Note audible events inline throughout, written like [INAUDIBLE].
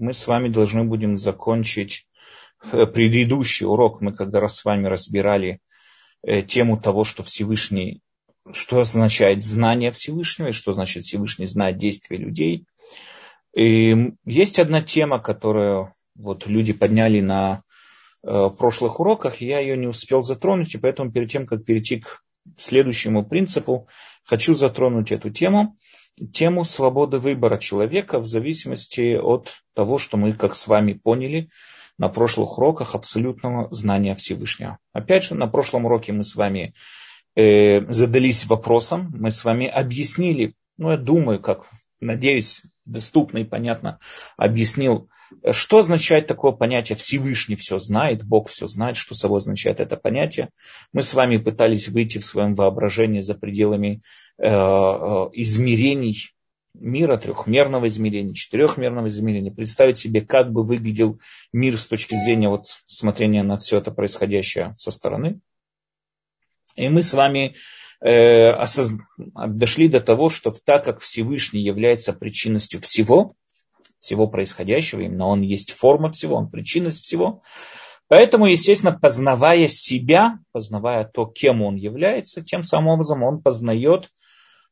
мы с вами должны будем закончить э, предыдущий урок. Мы когда раз с вами разбирали э, тему того, что Всевышний, что означает знание Всевышнего, и что значит Всевышний знает действия людей. И есть одна тема, которую вот люди подняли на э, прошлых уроках, я ее не успел затронуть, и поэтому перед тем, как перейти к следующему принципу, хочу затронуть эту тему – тему свободы выбора человека в зависимости от того, что мы, как с вами поняли, на прошлых уроках абсолютного знания Всевышнего. Опять же, на прошлом уроке мы с вами э, задались вопросом, мы с вами объяснили, ну, я думаю, как, надеюсь, доступно и понятно объяснил, что означает такое понятие Всевышний все знает, Бог все знает, что собой означает это понятие. Мы с вами пытались выйти в своем воображении за пределами э, э, измерений мира, трехмерного измерения, четырехмерного измерения, представить себе, как бы выглядел мир с точки зрения вот смотрения на все это происходящее со стороны. И мы с вами э, дошли до того, что так как Всевышний является причинностью всего, всего происходящего, именно он есть форма всего, он причинность всего, Поэтому, естественно, познавая себя, познавая то, кем он является, тем самым образом он познает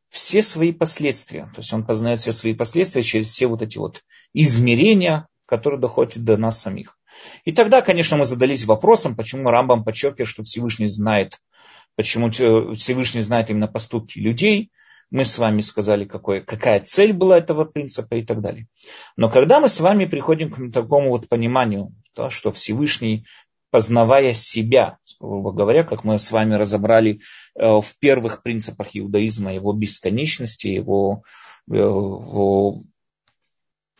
все свои последствия. То есть он познает все свои последствия через все вот эти вот измерения, которые доходят до нас самих. И тогда, конечно, мы задались вопросом, почему Рамбам подчеркивает, что Всевышний знает почему Всевышний знает именно поступки людей. Мы с вами сказали, какой, какая цель была этого принципа и так далее. Но когда мы с вами приходим к такому вот пониманию, то, что Всевышний, познавая себя, грубо говоря, как мы с вами разобрали э, в первых принципах иудаизма, его бесконечности, его, э, его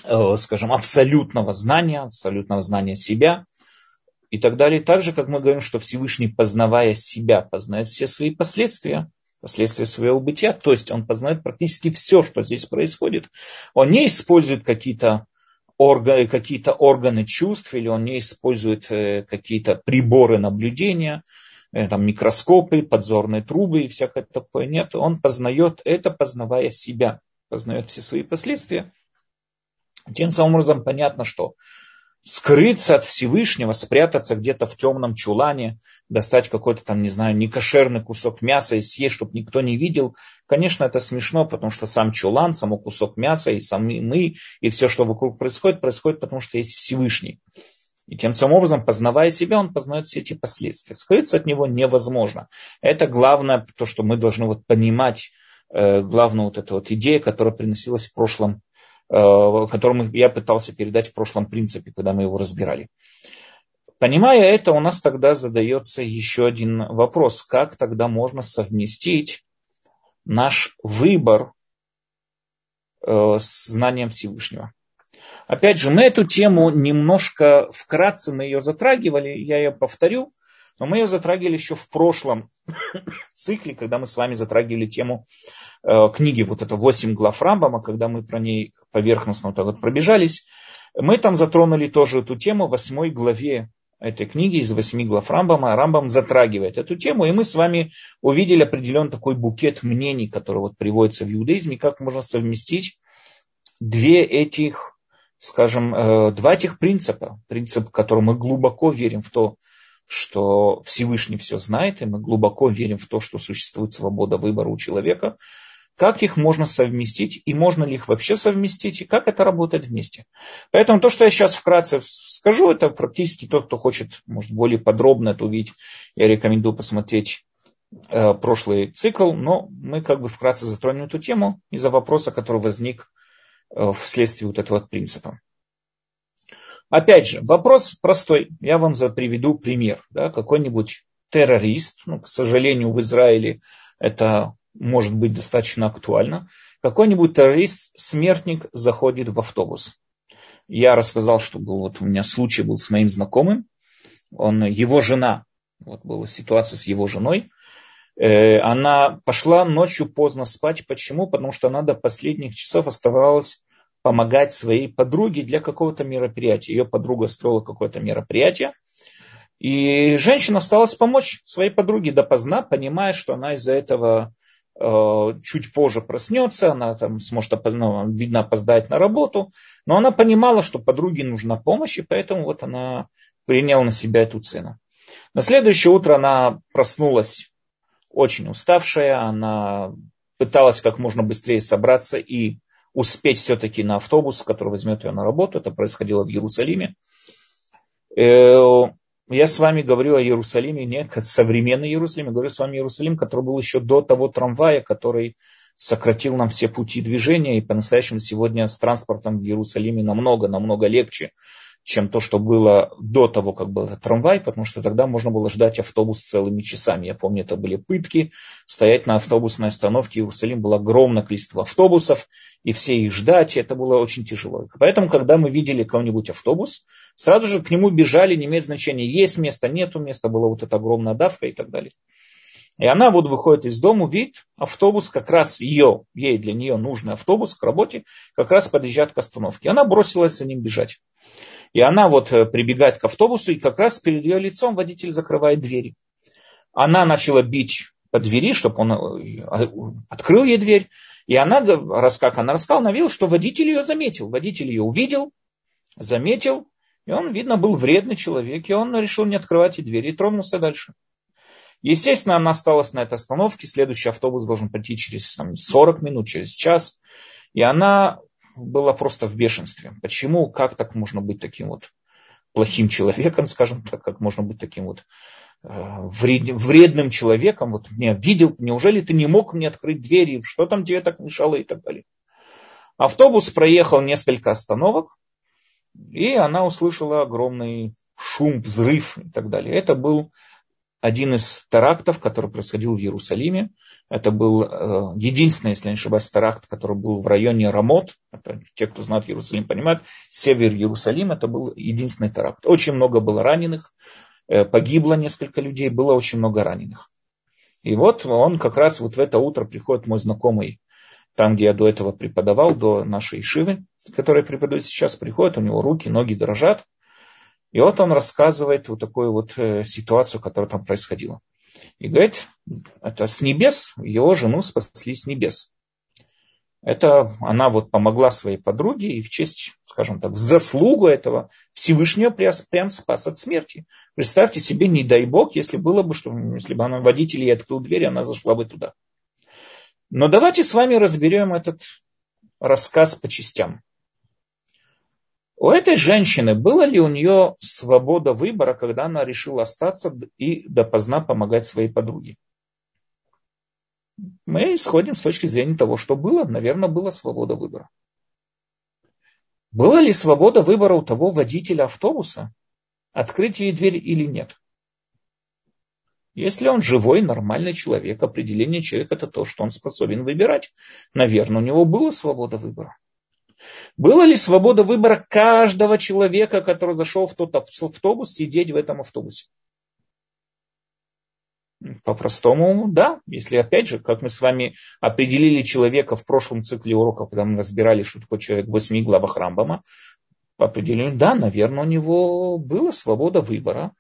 э, скажем, абсолютного знания, абсолютного знания себя – и так далее. Так же, как мы говорим, что Всевышний, познавая себя, познает все свои последствия, последствия своего бытия, то есть он познает практически все, что здесь происходит. Он не использует какие-то органы, какие органы чувств, или он не использует э, какие-то приборы наблюдения, э, там, микроскопы, подзорные трубы и всякое такое. Нет, он познает это, познавая себя, познает все свои последствия. Тем самым образом понятно, что скрыться от Всевышнего, спрятаться где-то в темном чулане, достать какой-то там, не знаю, некошерный кусок мяса и съесть, чтобы никто не видел. Конечно, это смешно, потому что сам чулан, само кусок мяса и сами мы, и все, что вокруг происходит, происходит потому, что есть Всевышний. И тем самым образом, познавая себя, он познает все эти последствия. Скрыться от него невозможно. Это главное, то, что мы должны вот понимать, э, главную вот эту вот идею, которая приносилась в прошлом которому я пытался передать в прошлом принципе, когда мы его разбирали. Понимая это, у нас тогда задается еще один вопрос. Как тогда можно совместить наш выбор э, с знанием Всевышнего? Опять же, мы эту тему немножко вкратце мы ее затрагивали, я ее повторю, но мы ее затрагивали еще в прошлом цикле, когда мы с вами затрагивали тему э, книги, вот это «Восемь глав Рамбама», когда мы про ней поверхностно вот так вот пробежались. Мы там затронули тоже эту тему в восьмой главе этой книги из восьми глав Рамбама. Рамбам затрагивает эту тему, и мы с вами увидели определенный такой букет мнений, который вот приводится в иудаизме, как можно совместить две этих, скажем, э, два этих принципа. Принцип, в который мы глубоко верим в то, что Всевышний все знает, и мы глубоко верим в то, что существует свобода выбора у человека, как их можно совместить, и можно ли их вообще совместить, и как это работает вместе. Поэтому то, что я сейчас вкратце скажу, это практически тот, кто хочет, может, более подробно это увидеть, я рекомендую посмотреть э, прошлый цикл, но мы как бы вкратце затронем эту тему из-за вопроса, который возник э, вследствие вот этого принципа. Опять же, вопрос простой. Я вам приведу пример. Да, какой-нибудь террорист, ну, к сожалению, в Израиле это может быть достаточно актуально. Какой-нибудь террорист, смертник заходит в автобус. Я рассказал, что был, вот у меня случай был с моим знакомым. Он, его жена, вот была ситуация с его женой, э, она пошла ночью поздно спать. Почему? Потому что она до последних часов оставалась помогать своей подруге для какого-то мероприятия. Ее подруга строила какое-то мероприятие. И женщина осталась помочь своей подруге допоздна, понимая, что она из-за этого э, чуть позже проснется, она там сможет, ну, видно, опоздать на работу, но она понимала, что подруге нужна помощь, и поэтому вот она приняла на себя эту цену. На следующее утро она проснулась очень уставшая, она пыталась как можно быстрее собраться и успеть все-таки на автобус, который возьмет ее на работу. Это происходило в Иерусалиме. Э, я с вами говорю о Иерусалиме, не современный Иерусалим, я говорю с вами о Иерусалиме, который был еще до того трамвая, который сократил нам все пути движения, и по-настоящему сегодня с транспортом в Иерусалиме намного-намного легче, чем то, что было до того, как был этот трамвай, потому что тогда можно было ждать автобус целыми часами. Я помню, это были пытки, стоять на автобусной остановке. В Иерусалим было огромное количество автобусов, и все их ждать, это было очень тяжело. Поэтому, когда мы видели кого-нибудь автобус, сразу же к нему бежали, не имеет значения, есть место, нету места, была вот эта огромная давка и так далее. И она вот выходит из дома, видит автобус, как раз ее, ей для нее нужный автобус к работе, как раз подъезжает к остановке. Она бросилась за ним бежать. И она вот э, прибегает к автобусу, и как раз перед ее лицом водитель закрывает двери. Она начала бить по двери, чтобы он э, открыл ей дверь. И она, раз как она рассказала, она видела, что водитель ее заметил. Водитель ее увидел, заметил, и он, видно, был вредный человек, и он решил не открывать ей двери и тронулся дальше. Естественно, она осталась на этой остановке, следующий автобус должен прийти через там, 40 минут, через час. И она была просто в бешенстве. Почему, как так можно быть таким вот плохим человеком, [LAUGHS] скажем так, как можно быть таким вот э, вредным человеком, вот меня видел, неужели ты не мог мне открыть двери, что там тебе так мешало и так далее. Автобус проехал несколько остановок, и она услышала огромный шум, взрыв и так далее. Это был один из терактов, который происходил в Иерусалиме. Это был э, единственный, если не ошибаюсь, теракт, который был в районе Рамот. Это те, кто знает Иерусалим, понимают. Север Иерусалима, это был единственный теракт. Очень много было раненых, э, погибло несколько людей, было очень много раненых. И вот он как раз вот в это утро приходит мой знакомый, там, где я до этого преподавал, до нашей Ишивы, которая преподаю сейчас, приходит, у него руки, ноги дрожат. И вот он рассказывает вот такую вот э, ситуацию, которая там происходила. И говорит, это с небес, его жену спасли с небес. Это она вот помогла своей подруге и в честь, скажем так, в заслугу этого Всевышнего прям спас от смерти. Представьте себе, не дай бог, если было бы, что если бы она водитель ей открыл дверь, она зашла бы туда. Но давайте с вами разберем этот рассказ по частям. У этой женщины была ли у нее свобода выбора, когда она решила остаться и допоздна помогать своей подруге? Мы исходим с точки зрения того, что было. Наверное, была свобода выбора. Была ли свобода выбора у того водителя автобуса, открыть ей дверь или нет? Если он живой, нормальный человек, определение человека это то, что он способен выбирать. Наверное, у него была свобода выбора. Была ли свобода выбора каждого человека, который зашел в тот автобус, сидеть в этом автобусе? По-простому, да. Если, опять же, как мы с вами определили человека в прошлом цикле уроков, когда мы разбирали, что такое человек в восьми главах Рамбама, по определению, да, наверное, у него была свобода выбора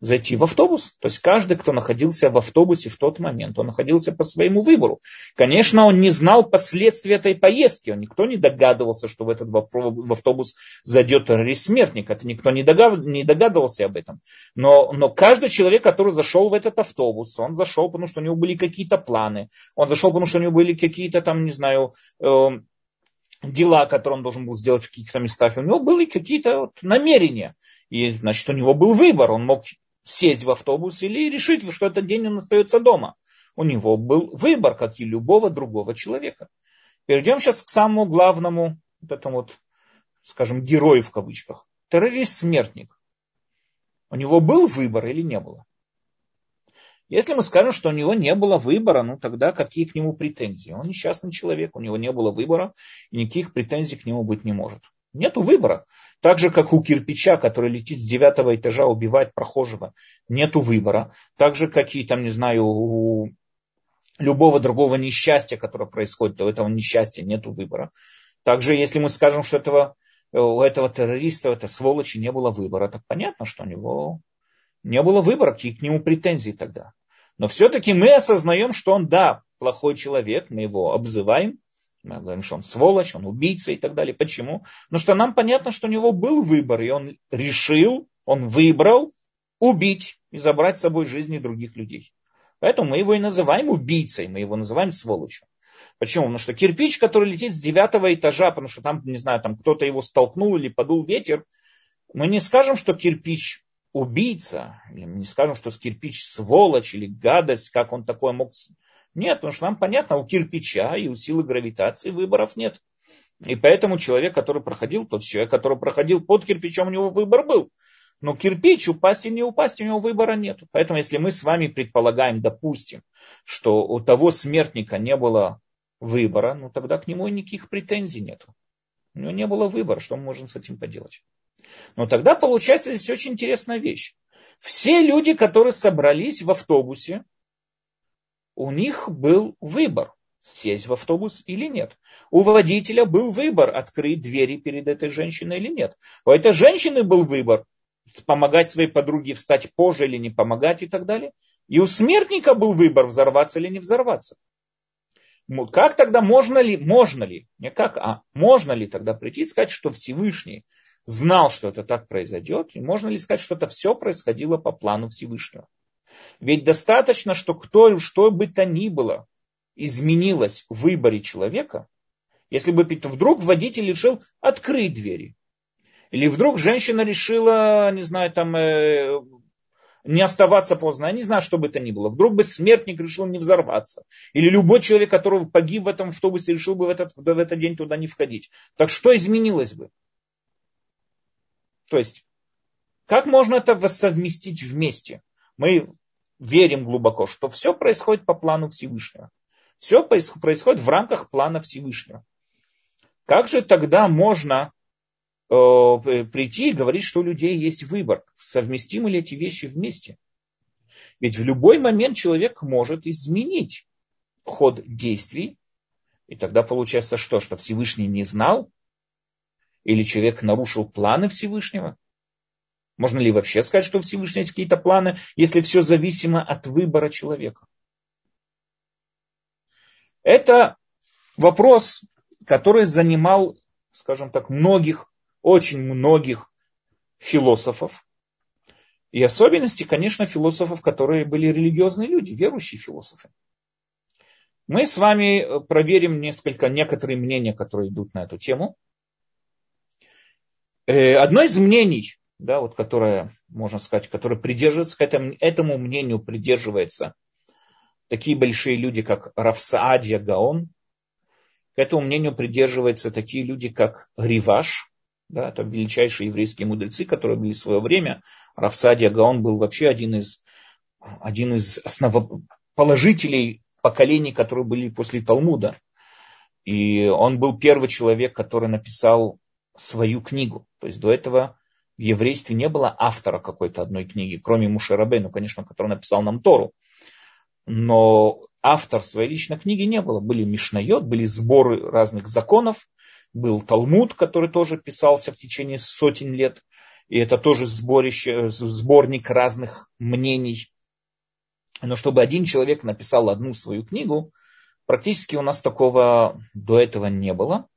зайти в автобус. То есть каждый, кто находился в автобусе в тот момент, он находился по своему выбору. Конечно, он не знал последствий этой поездки. Он, никто не догадывался, что в этот в автобус зайдет террорист-смертник. Это никто не, догад, не догадывался об этом. Но, но каждый человек, который зашел в этот автобус, он зашел, потому что у него были какие-то планы. Он зашел, потому что у него были какие-то там, не знаю, э, дела, которые он должен был сделать в каких-то местах. У него были какие-то вот намерения. И, значит, у него был выбор. Он мог сесть в автобус или решить, что этот день он остается дома. У него был выбор, как и любого другого человека. Перейдем сейчас к самому главному, вот этому вот, скажем, герою в кавычках. Террорист-смертник. У него был выбор или не было? Если мы скажем, что у него не было выбора, ну тогда какие к нему претензии? Он несчастный человек, у него не было выбора, и никаких претензий к нему быть не может. Нету выбора. Так же, как у кирпича, который летит с девятого этажа, убивает прохожего, нету выбора. Так же, как и, там, не знаю, у любого другого несчастья, которое происходит, у этого несчастья нету выбора. Также, если мы скажем, что этого, у этого террориста, у этой сволочи не было выбора, так понятно, что у него не было выбора, какие к нему претензии тогда. Но все-таки мы осознаем, что он, да, плохой человек, мы его обзываем, мы говорим, что он сволочь, он убийца и так далее. Почему? Потому что нам понятно, что у него был выбор, и он решил, он выбрал убить и забрать с собой жизни других людей. Поэтому мы его и называем убийцей, мы его называем сволочью. Почему? Потому что кирпич, который летит с девятого этажа, потому что там, не знаю, там кто-то его столкнул или подул ветер, мы не скажем, что кирпич убийца, или мы не скажем, что кирпич сволочь или гадость, как он такое мог... Нет, потому что нам понятно, у кирпича и у силы гравитации выборов нет. И поэтому человек, который проходил, тот человек, который проходил под кирпичом, у него выбор был. Но кирпич, упасть или не упасть, у него выбора нет. Поэтому если мы с вами предполагаем, допустим, что у того смертника не было выбора, ну тогда к нему никаких претензий нет. У него не было выбора, что мы можем с этим поделать. Но тогда получается здесь очень интересная вещь. Все люди, которые собрались в автобусе, у них был выбор, сесть в автобус или нет. У водителя был выбор, открыть двери перед этой женщиной или нет. У этой женщины был выбор, помогать своей подруге встать позже или не помогать и так далее. И у смертника был выбор, взорваться или не взорваться. Как тогда можно ли, можно ли, не как, а можно ли тогда прийти и сказать, что Всевышний знал, что это так произойдет, и можно ли сказать, что это все происходило по плану Всевышнего? Ведь достаточно, что кто, что бы то ни было изменилось в выборе человека, если бы вдруг водитель решил открыть двери, или вдруг женщина решила, не знаю, там, э, не оставаться поздно, я не знаю, что бы это ни было. Вдруг бы смертник решил не взорваться. Или любой человек, который погиб в этом автобусе, решил бы в этот, в этот день туда не входить. Так что изменилось бы? То есть, как можно это совместить вместе? Мы верим глубоко, что все происходит по плану Всевышнего. Все происходит в рамках плана Всевышнего. Как же тогда можно Э, прийти и говорить, что у людей есть выбор, совместимы ли эти вещи вместе. Ведь в любой момент человек может изменить ход действий, и тогда получается что? Что Всевышний не знал? Или человек нарушил планы Всевышнего? Можно ли вообще сказать, что у Всевышнего есть какие-то планы, если все зависимо от выбора человека? Это вопрос, который занимал, скажем так, многих очень многих философов. И особенности, конечно, философов, которые были религиозные люди, верующие философы. Мы с вами э, проверим несколько, некоторые мнения, которые идут на эту тему. Э, одно из мнений, да, вот, которое, можно сказать, которое придерживается, к этому, этому мнению придерживается такие большие люди, как Рафсаадья Гаон, к этому мнению придерживаются такие люди, как Риваш, да, это величайшие еврейские мудрецы, которые были в свое время. Рафсадия Гаон был вообще один из, один из основоположителей поколений, которые были после Талмуда. И он был первый человек, который написал свою книгу. То есть до этого в еврействе не было автора какой-то одной книги, кроме Мушерабе, ну, конечно, который написал нам Тору. Но автор своей личной книги не было. Были Мишнайот, были сборы разных законов, был Талмуд, который тоже писался в течение сотен лет. И это тоже сборище, сборник разных мнений. Но чтобы один человек написал одну свою книгу, практически у нас такого до этого не было.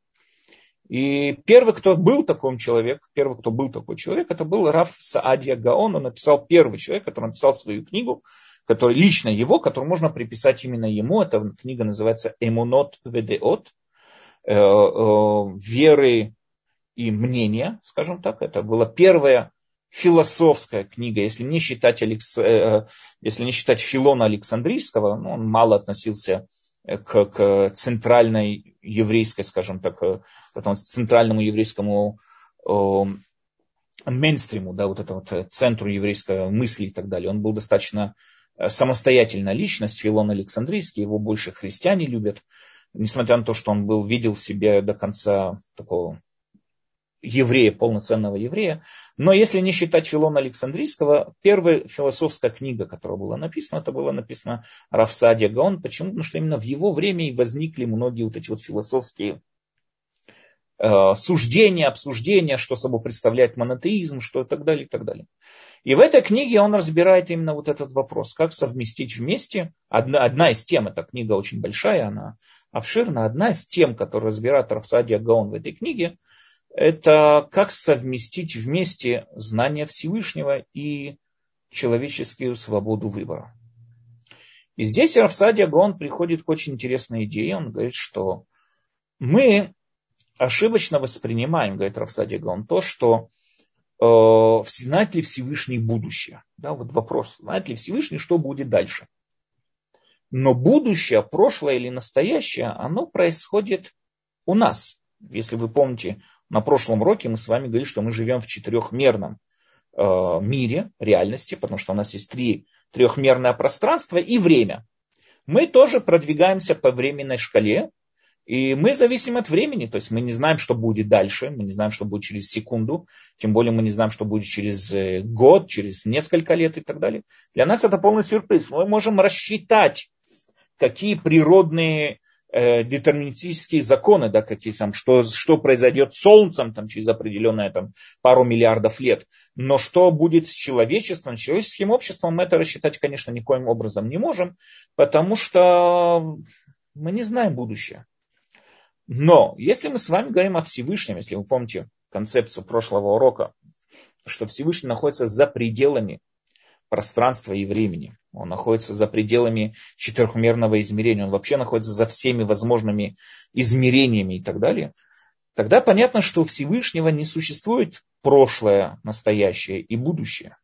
И первый, кто был такой человек, первый, кто был такой человек, это был Раф Саадия Гаон. Он написал первый человек, который написал свою книгу, который лично его, которую можно приписать именно ему. Эта книга называется «Эмунот Ведеот», Э, э, веры и мнения, скажем так. Это была первая философская книга, если не считать, Алекс... Э, если не считать Филона Александрийского, ну, он мало относился к, к центральной еврейской, скажем так, к центральному еврейскому мейнстриму, да, вот этому вот центру еврейской мысли и так далее. Он был достаточно самостоятельная личность, Филон Александрийский, его больше христиане любят несмотря на то, что он был, видел себя до конца такого еврея, полноценного еврея. Но если не считать Филона Александрийского, первая философская книга, которая была написана, это была написана Рафсадия Гаон. Почему? Потому что именно в его время и возникли многие вот эти вот философские э, суждения, обсуждения, что собой представляет монотеизм, что и так далее, и так далее. И в этой книге он разбирает именно вот этот вопрос, как совместить вместе. Одна, одна из тем, эта книга очень большая, она обширна, одна из тем, которую разбирает Рафсадия Гаон в этой книге, это как совместить вместе знания Всевышнего и человеческую свободу выбора. И здесь Рафсадия Гаон приходит к очень интересной идее. Он говорит, что мы ошибочно воспринимаем, говорит Рафсадия Гаон, то, что э, знает ли Всевышний будущее. Да, вот вопрос, знает ли Всевышний, что будет дальше. Но будущее, прошлое или настоящее, оно происходит у нас. Если вы помните, на прошлом уроке мы с вами говорили, что мы живем в четырехмерном э, мире, реальности, потому что у нас есть три трехмерное пространство и время. Мы тоже продвигаемся по временной шкале, и мы зависим от времени, то есть мы не знаем, что будет дальше, мы не знаем, что будет через секунду, тем более мы не знаем, что будет через э, год, через несколько лет и так далее. Для нас это полный сюрприз. Мы можем рассчитать, какие природные детерминистические законы, да, какие там, что, что произойдет с Солнцем там, через определенное там, пару миллиардов лет. Но что будет с человечеством, с человеческим обществом, мы это рассчитать, конечно, никоим образом не можем, потому что мы не знаем будущее. Но если мы с вами говорим о Всевышнем, если вы помните концепцию прошлого урока, что Всевышний находится за пределами пространства и времени. Он находится за пределами четырехмерного измерения. Он вообще находится за всеми возможными измерениями и так далее. Тогда понятно, что у Всевышнего не существует прошлое, настоящее и будущее.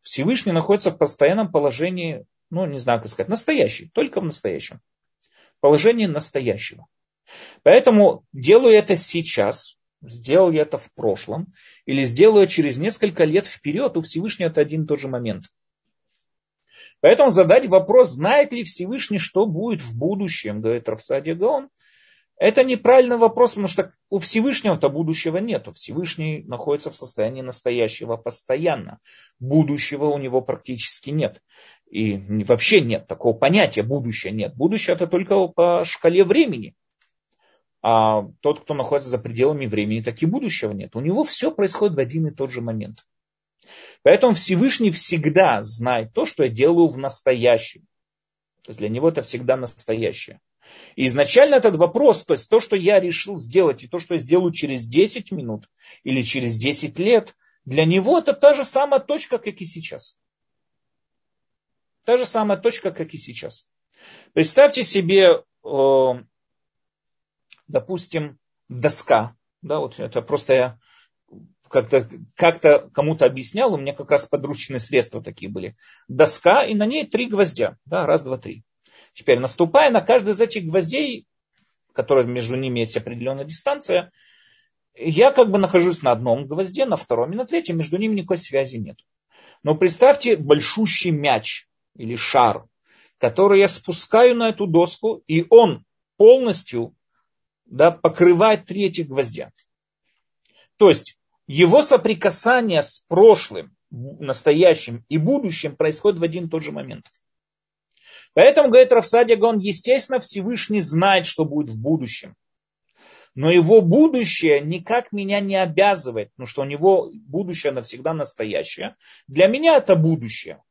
Всевышний находится в постоянном положении, ну, не знаю, как сказать, настоящий, только в настоящем. Положении настоящего. Поэтому делаю это сейчас, сделал я это в прошлом, или сделаю через несколько лет вперед, у Всевышнего это один и тот же момент. Поэтому задать вопрос, знает ли Всевышний, что будет в будущем, говорит Рафсадия Гаон, это неправильный вопрос, потому что у Всевышнего-то будущего нет. Всевышний находится в состоянии настоящего постоянно. Будущего у него практически нет. И вообще нет такого понятия будущее нет. Будущее это только по шкале времени а тот, кто находится за пределами времени, так и будущего нет. У него все происходит в один и тот же момент. Поэтому Всевышний всегда знает то, что я делаю в настоящем. То есть для него это всегда настоящее. И изначально этот вопрос, то есть то, что я решил сделать, и то, что я сделаю через 10 минут или через 10 лет, для него это та же самая точка, как и сейчас. Та же самая точка, как и сейчас. Представьте себе э, допустим, доска. Да, вот это просто я как-то как кому-то объяснял, у меня как раз подручные средства такие были. Доска, и на ней три гвоздя. Да, раз, два, три. Теперь, наступая на каждый из этих гвоздей, которые между ними есть определенная дистанция, я как бы нахожусь на одном гвозде, на втором и на третьем, между ними никакой связи нет. Но представьте большущий мяч или шар, который я спускаю на эту доску, и он полностью да, покрывает три этих гвоздя. То есть его соприкасание с прошлым, настоящим и будущим происходит в один и тот же момент. Поэтому, говорит Рафсадия он естественно, Всевышний знает, что будет в будущем. Но его будущее никак меня не обязывает, потому что у него будущее навсегда настоящее. Для меня это будущее.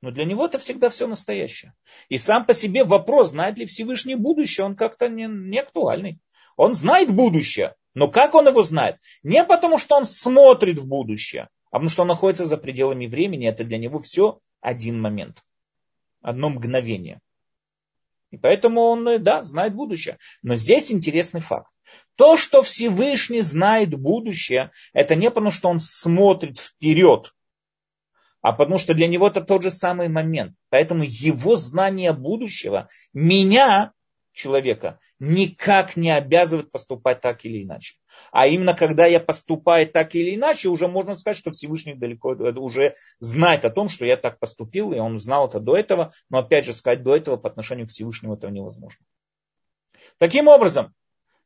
Но для него это всегда все настоящее. И сам по себе вопрос, знает ли Всевышний будущее, он как-то не, не актуальный. Он знает будущее. Но как он его знает? Не потому, что он смотрит в будущее, а потому что он находится за пределами времени. Это для него все один момент. Одно мгновение. И поэтому он, да, знает будущее. Но здесь интересный факт. То, что Всевышний знает будущее, это не потому, что он смотрит вперед, а потому что для него это тот же самый момент. Поэтому его знание будущего меня человека никак не обязывает поступать так или иначе. А именно когда я поступаю так или иначе, уже можно сказать, что Всевышний далеко уже знает о том, что я так поступил, и он знал это до этого, но опять же сказать до этого по отношению к Всевышнему этого невозможно. Таким образом,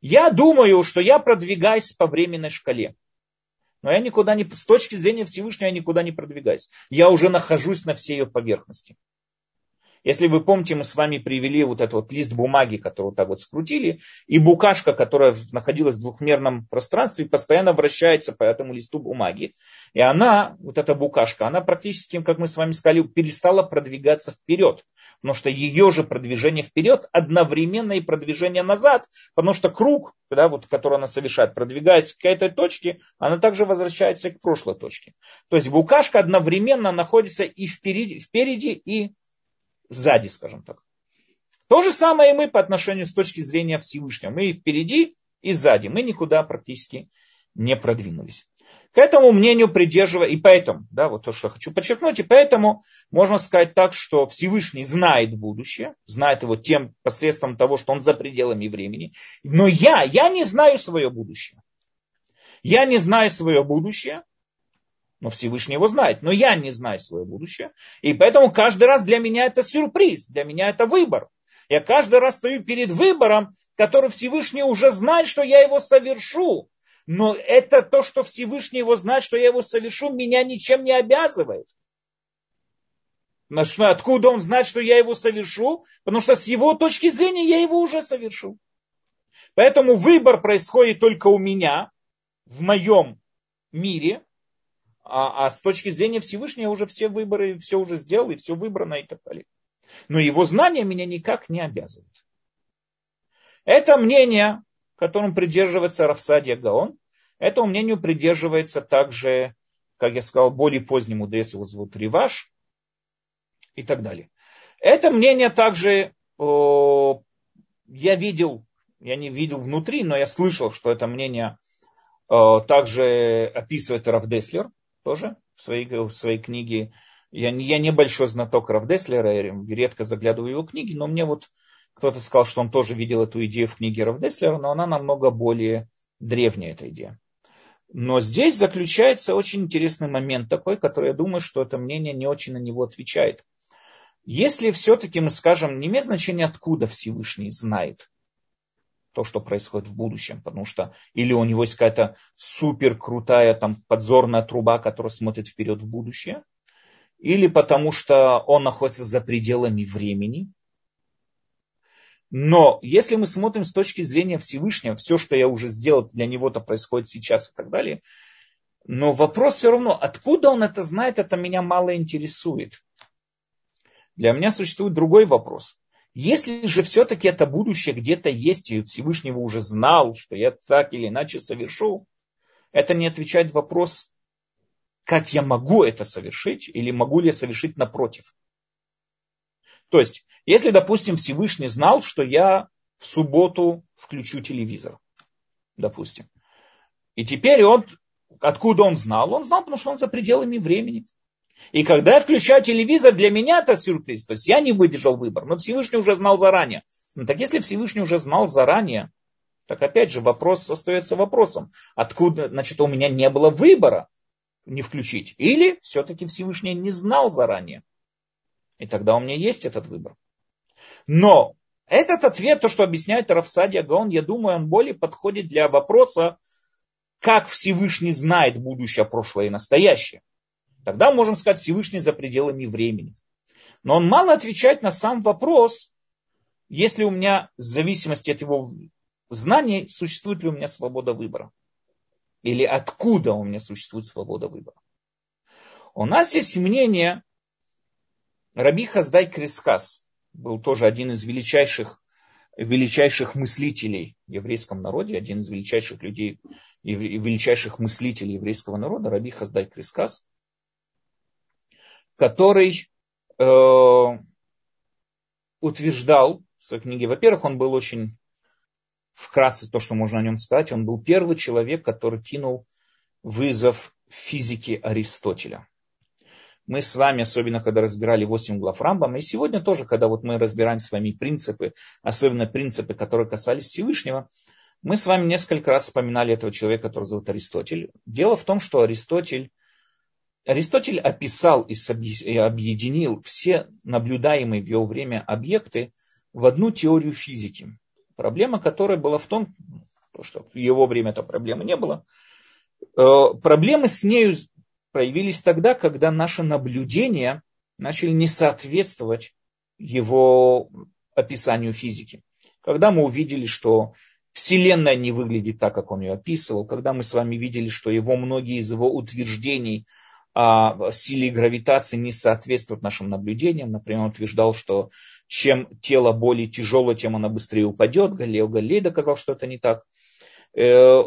я думаю, что я продвигаюсь по временной шкале. Но я никуда не, с точки зрения Всевышнего я никуда не продвигаюсь. Я уже нахожусь на всей ее поверхности. Если вы помните, мы с вами привели вот этот вот лист бумаги, который вот так вот скрутили, и букашка, которая находилась в двухмерном пространстве, постоянно вращается по этому листу бумаги. И она, вот эта букашка, она практически, как мы с вами сказали, перестала продвигаться вперед. Потому что ее же продвижение вперед одновременно и продвижение назад, потому что круг, да, вот, который она совершает, продвигаясь к этой точке, она также возвращается к прошлой точке. То есть букашка одновременно находится и впереди, впереди и сзади, скажем так. То же самое и мы по отношению с точки зрения Всевышнего. Мы и впереди, и сзади. Мы никуда практически не продвинулись. К этому мнению придерживая, и поэтому, да, вот то, что я хочу подчеркнуть, и поэтому можно сказать так, что Всевышний знает будущее, знает его тем посредством того, что он за пределами времени, но я, я не знаю свое будущее. Я не знаю свое будущее, но Всевышний его знает. Но я не знаю свое будущее. И поэтому каждый раз для меня это сюрприз, для меня это выбор. Я каждый раз стою перед выбором, который Всевышний уже знает, что я его совершу. Но это то, что Всевышний его знает, что я его совершу, меня ничем не обязывает. Откуда он знает, что я его совершу? Потому что с его точки зрения я его уже совершу. Поэтому выбор происходит только у меня, в моем мире, а, а с точки зрения Всевышнего уже все выборы, все уже сделал, и все выбрано и так далее. Но его знания меня никак не обязывают. Это мнение, которым придерживается Рафсадия Гаон, этому мнению придерживается также, как я сказал, более поздний мудрец, его зовут Риваш и так далее. Это мнение также о, я видел, я не видел внутри, но я слышал, что это мнение о, также описывает Равдеслер тоже в своей, в своей книге. Я, я небольшой знаток Равдеслера, я редко заглядываю в его книги, но мне вот кто-то сказал, что он тоже видел эту идею в книге Равдеслера, но она намного более древняя, эта идея. Но здесь заключается очень интересный момент такой, который я думаю, что это мнение не очень на него отвечает. Если все-таки мы скажем, не имеет значения, откуда Всевышний знает, то, что происходит в будущем, потому что или у него есть какая-то супер крутая там подзорная труба, которая смотрит вперед в будущее, или потому что он находится за пределами времени. Но если мы смотрим с точки зрения Всевышнего, все, что я уже сделал, для него-то происходит сейчас и так далее, но вопрос все равно, откуда он это знает, это меня мало интересует. Для меня существует другой вопрос. Если же все-таки это будущее где-то есть, и Всевышнего уже знал, что я так или иначе совершу, это не отвечает вопрос, как я могу это совершить, или могу ли я совершить напротив. То есть, если, допустим, Всевышний знал, что я в субботу включу телевизор, допустим, и теперь он, откуда он знал? Он знал, потому что он за пределами времени. И когда я включаю телевизор, для меня это сюрприз. То есть я не выдержал выбор, но Всевышний уже знал заранее. Ну так если Всевышний уже знал заранее, так опять же вопрос остается вопросом. Откуда, значит, у меня не было выбора не включить. Или все-таки Всевышний не знал заранее. И тогда у меня есть этот выбор. Но этот ответ, то, что объясняет Рафсадия Гаон, я думаю, он более подходит для вопроса, как Всевышний знает будущее, прошлое и настоящее. Тогда можем сказать Всевышний за пределами времени. Но он мало отвечает на сам вопрос, если у меня в зависимости от его знаний существует ли у меня свобода выбора. Или откуда у меня существует свобода выбора. У нас есть мнение Раби Хаздай Крискас, был тоже один из величайших, величайших мыслителей в еврейском народе, один из величайших людей, величайших мыслителей еврейского народа, Раби Хаздай Крискас – который э, утверждал в своей книге, во-первых, он был очень вкратце то, что можно о нем сказать, он был первый человек, который кинул вызов физике Аристотеля. Мы с вами, особенно когда разбирали 8 глав Рамбама, и сегодня тоже, когда вот мы разбираем с вами принципы, особенно принципы, которые касались Всевышнего, мы с вами несколько раз вспоминали этого человека, который зовут Аристотель. Дело в том, что Аристотель Аристотель описал и объединил все наблюдаемые в его время объекты в одну теорию физики. Проблема которая была в том, что в его время этой проблемы не было, э, проблемы с нею проявились тогда, когда наши наблюдения начали не соответствовать его описанию физики. Когда мы увидели, что Вселенная не выглядит так, как он ее описывал, когда мы с вами видели, что его многие из его утверждений силе гравитации не соответствуют нашим наблюдениям. Например, он утверждал, что чем тело более тяжелое, тем оно быстрее упадет. Галилео Галилей доказал, что это не так. Э,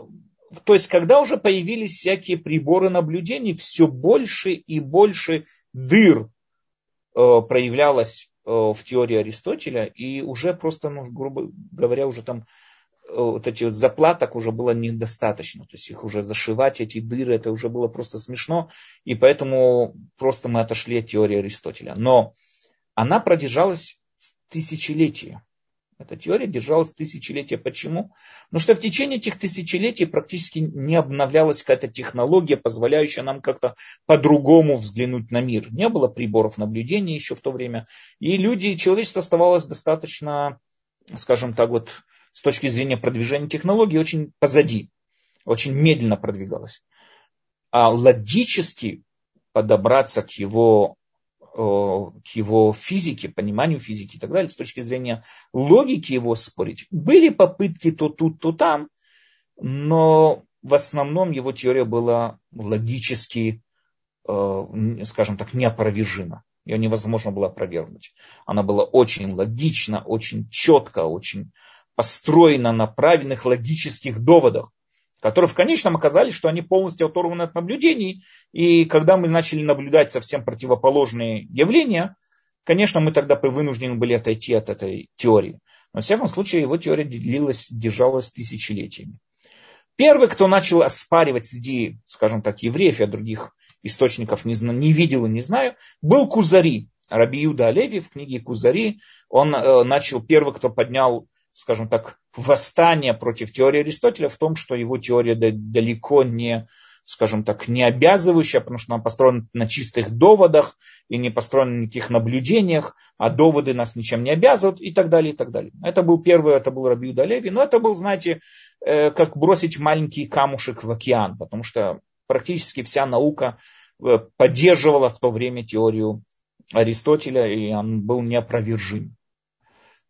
то есть, когда уже появились всякие приборы наблюдений, все больше и больше дыр э, проявлялось э, в теории Аристотеля, и уже просто, ну, грубо говоря, уже там вот эти вот заплаток уже было недостаточно. То есть их уже зашивать, эти дыры, это уже было просто смешно. И поэтому просто мы отошли от теории Аристотеля. Но она продержалась тысячелетия. Эта теория держалась тысячелетия. Почему? Потому что в течение этих тысячелетий практически не обновлялась какая-то технология, позволяющая нам как-то по-другому взглянуть на мир. Не было приборов наблюдения еще в то время. И люди, человечество оставалось достаточно, скажем так, вот с точки зрения продвижения технологий очень позади, очень медленно продвигалась. А логически подобраться к его, к его физике, пониманию физики и так далее, с точки зрения логики его спорить, были попытки то тут, то там, но в основном его теория была логически, скажем так, неопровержима. Ее невозможно было опровергнуть. Она была очень логична, очень четко, очень построена на правильных логических доводах, которые в конечном оказались, что они полностью оторваны от наблюдений. И когда мы начали наблюдать совсем противоположные явления, конечно, мы тогда вынуждены были отойти от этой теории. Но, во всяком случае, его теория длилась, держалась тысячелетиями. Первый, кто начал оспаривать среди, скажем так, евреев, я других источников не, знаю, не видел и не знаю, был Кузари. Раби Юда Олеви в книге Кузари, он э, начал, первый, кто поднял скажем так, восстание против теории Аристотеля в том, что его теория далеко не, скажем так, не обязывающая, потому что она построена на чистых доводах и не построена на никаких наблюдениях, а доводы нас ничем не обязывают и так далее, и так далее. Это был первый, это был Раби Леви, но это был, знаете, э, как бросить маленький камушек в океан, потому что практически вся наука э, поддерживала в то время теорию Аристотеля, и он был неопровержим.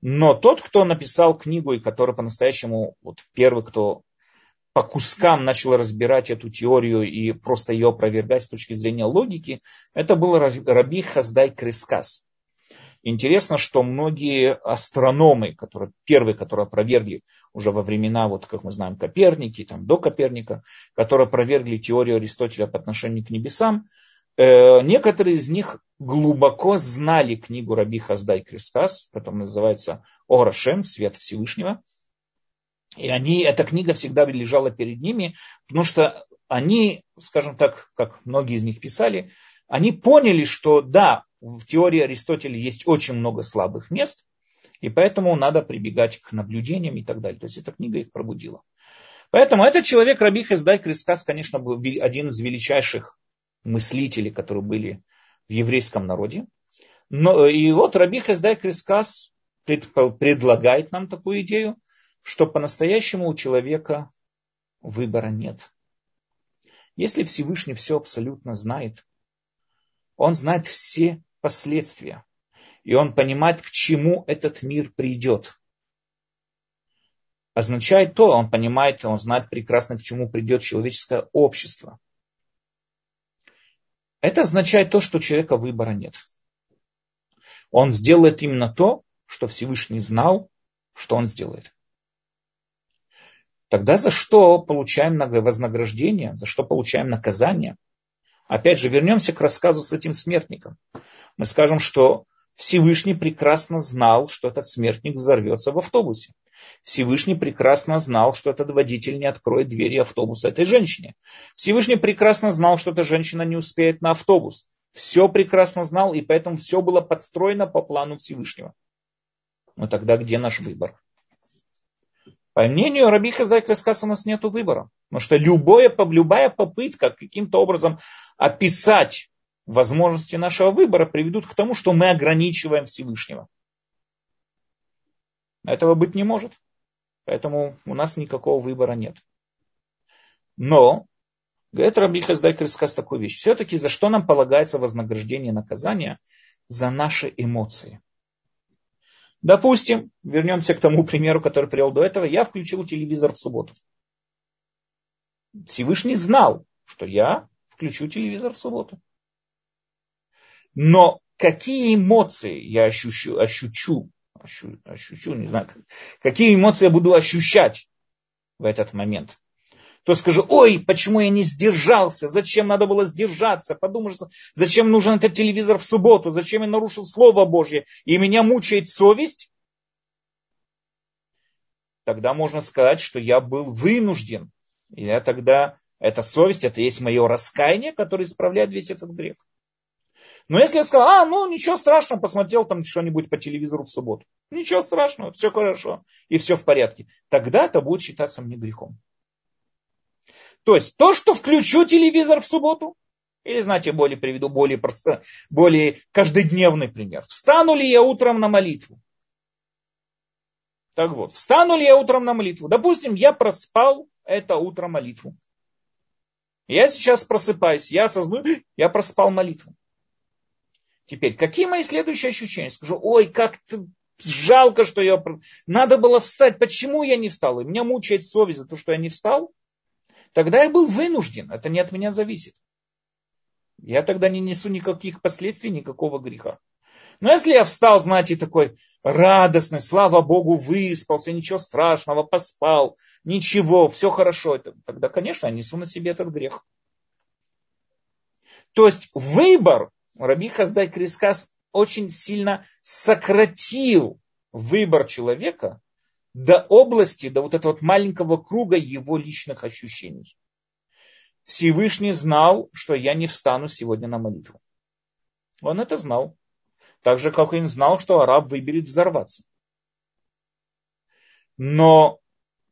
Но тот, кто написал книгу и который по-настоящему, вот первый, кто по кускам начал разбирать эту теорию и просто ее опровергать с точки зрения логики, это был Раби Хаздай Крискас. Интересно, что многие астрономы, которые, первые, которые опровергли уже во времена, вот как мы знаем, Коперники, там, до Коперника, которые опровергли теорию Аристотеля по отношению к небесам, некоторые из них глубоко знали книгу Раби Хаздай Крискас, которая называется Орашем, Свет Всевышнего. И они, эта книга всегда лежала перед ними, потому что они, скажем так, как многие из них писали, они поняли, что да, в теории Аристотеля есть очень много слабых мест, и поэтому надо прибегать к наблюдениям и так далее. То есть эта книга их пробудила. Поэтому этот человек, Раби Хаздай Крискас, конечно, был один из величайших мыслители, которые были в еврейском народе. Но, и вот Раби Хездай Крискас предлагает нам такую идею, что по-настоящему у человека выбора нет. Если Всевышний все абсолютно знает, он знает все последствия, и он понимает, к чему этот мир придет. Означает то, он понимает, он знает прекрасно, к чему придет человеческое общество – это означает то, что у человека выбора нет. Он сделает именно то, что Всевышний знал, что он сделает. Тогда за что получаем вознаграждение, за что получаем наказание? Опять же, вернемся к рассказу с этим смертником. Мы скажем, что Всевышний прекрасно знал, что этот смертник взорвется в автобусе. Всевышний прекрасно знал, что этот водитель не откроет двери автобуса этой женщине. Всевышний прекрасно знал, что эта женщина не успеет на автобус. Все прекрасно знал, и поэтому все было подстроено по плану Всевышнего. Но тогда где наш выбор? По мнению Раби Хаздай Краскаса у нас нет выбора. Потому что любое, любая попытка каким-то образом описать возможности нашего выбора приведут к тому, что мы ограничиваем Всевышнего. Этого быть не может. Поэтому у нас никакого выбора нет. Но, говорит Раби Хаздай Крискас такую вещь. Все-таки за что нам полагается вознаграждение и наказание? За наши эмоции. Допустим, вернемся к тому примеру, который привел до этого, я включил телевизор в субботу. Всевышний знал, что я включу телевизор в субботу. Но какие эмоции я ощущу, ощущу, ощущу, ощущу не знаю, какие эмоции я буду ощущать в этот момент. То скажу, ой, почему я не сдержался, зачем надо было сдержаться, подумаешь, зачем нужен этот телевизор в субботу, зачем я нарушил Слово Божье, и меня мучает совесть, тогда можно сказать, что я был вынужден. Я тогда, эта совесть, это есть мое раскаяние, которое исправляет весь этот грех. Но если я сказал, а, ну ничего страшного, посмотрел там что-нибудь по телевизору в субботу. Ничего страшного, все хорошо и все в порядке. Тогда это будет считаться мне грехом. То есть то, что включу телевизор в субботу, или, знаете, более приведу более, просто, более каждодневный пример. Встану ли я утром на молитву? Так вот, встану ли я утром на молитву? Допустим, я проспал это утро молитву. Я сейчас просыпаюсь, я осознаю, я проспал молитву. Теперь, какие мои следующие ощущения? Скажу, ой, как жалко, что я... Надо было встать. Почему я не встал? И меня мучает совесть за то, что я не встал. Тогда я был вынужден. Это не от меня зависит. Я тогда не несу никаких последствий, никакого греха. Но если я встал, знаете, такой радостный, слава Богу, выспался, ничего страшного, поспал, ничего, все хорошо, тогда, конечно, я несу на себе этот грех. То есть выбор Раби Хаздай Крискас очень сильно сократил выбор человека до области, до вот этого вот маленького круга его личных ощущений. Всевышний знал, что я не встану сегодня на молитву. Он это знал. Так же, как он знал, что араб выберет взорваться. Но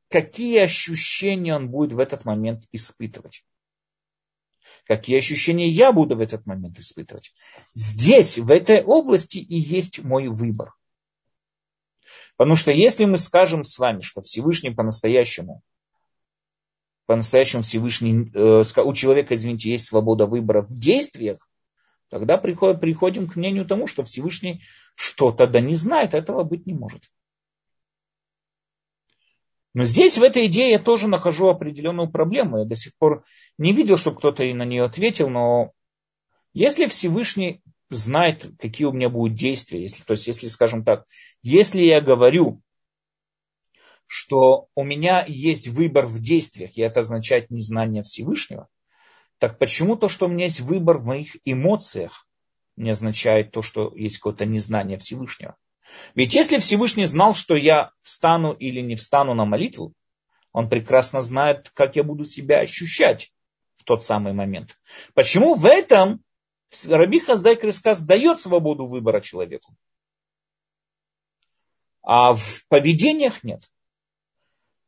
какие ощущения он будет в этот момент испытывать? Какие ощущения я буду в этот момент испытывать. Здесь, в этой области и есть мой выбор. Потому что если мы скажем с вами, что Всевышний по-настоящему, по-настоящему Всевышний, э, у человека, извините, есть свобода выбора в действиях, тогда приходим к мнению тому, что Всевышний что-то да не знает, этого быть не может. Но здесь, в этой идее, я тоже нахожу определенную проблему. Я до сих пор не видел, чтобы кто-то на нее ответил, но если Всевышний знает, какие у меня будут действия, если, то есть, если, скажем так, если я говорю, что у меня есть выбор в действиях, и это означает незнание Всевышнего, так почему то, что у меня есть выбор в моих эмоциях, не означает то, что есть какое-то незнание Всевышнего? Ведь если Всевышний знал, что я встану или не встану на молитву, он прекрасно знает, как я буду себя ощущать в тот самый момент. Почему в этом Раби Хаздай Крискас дает свободу выбора человеку? А в поведениях нет.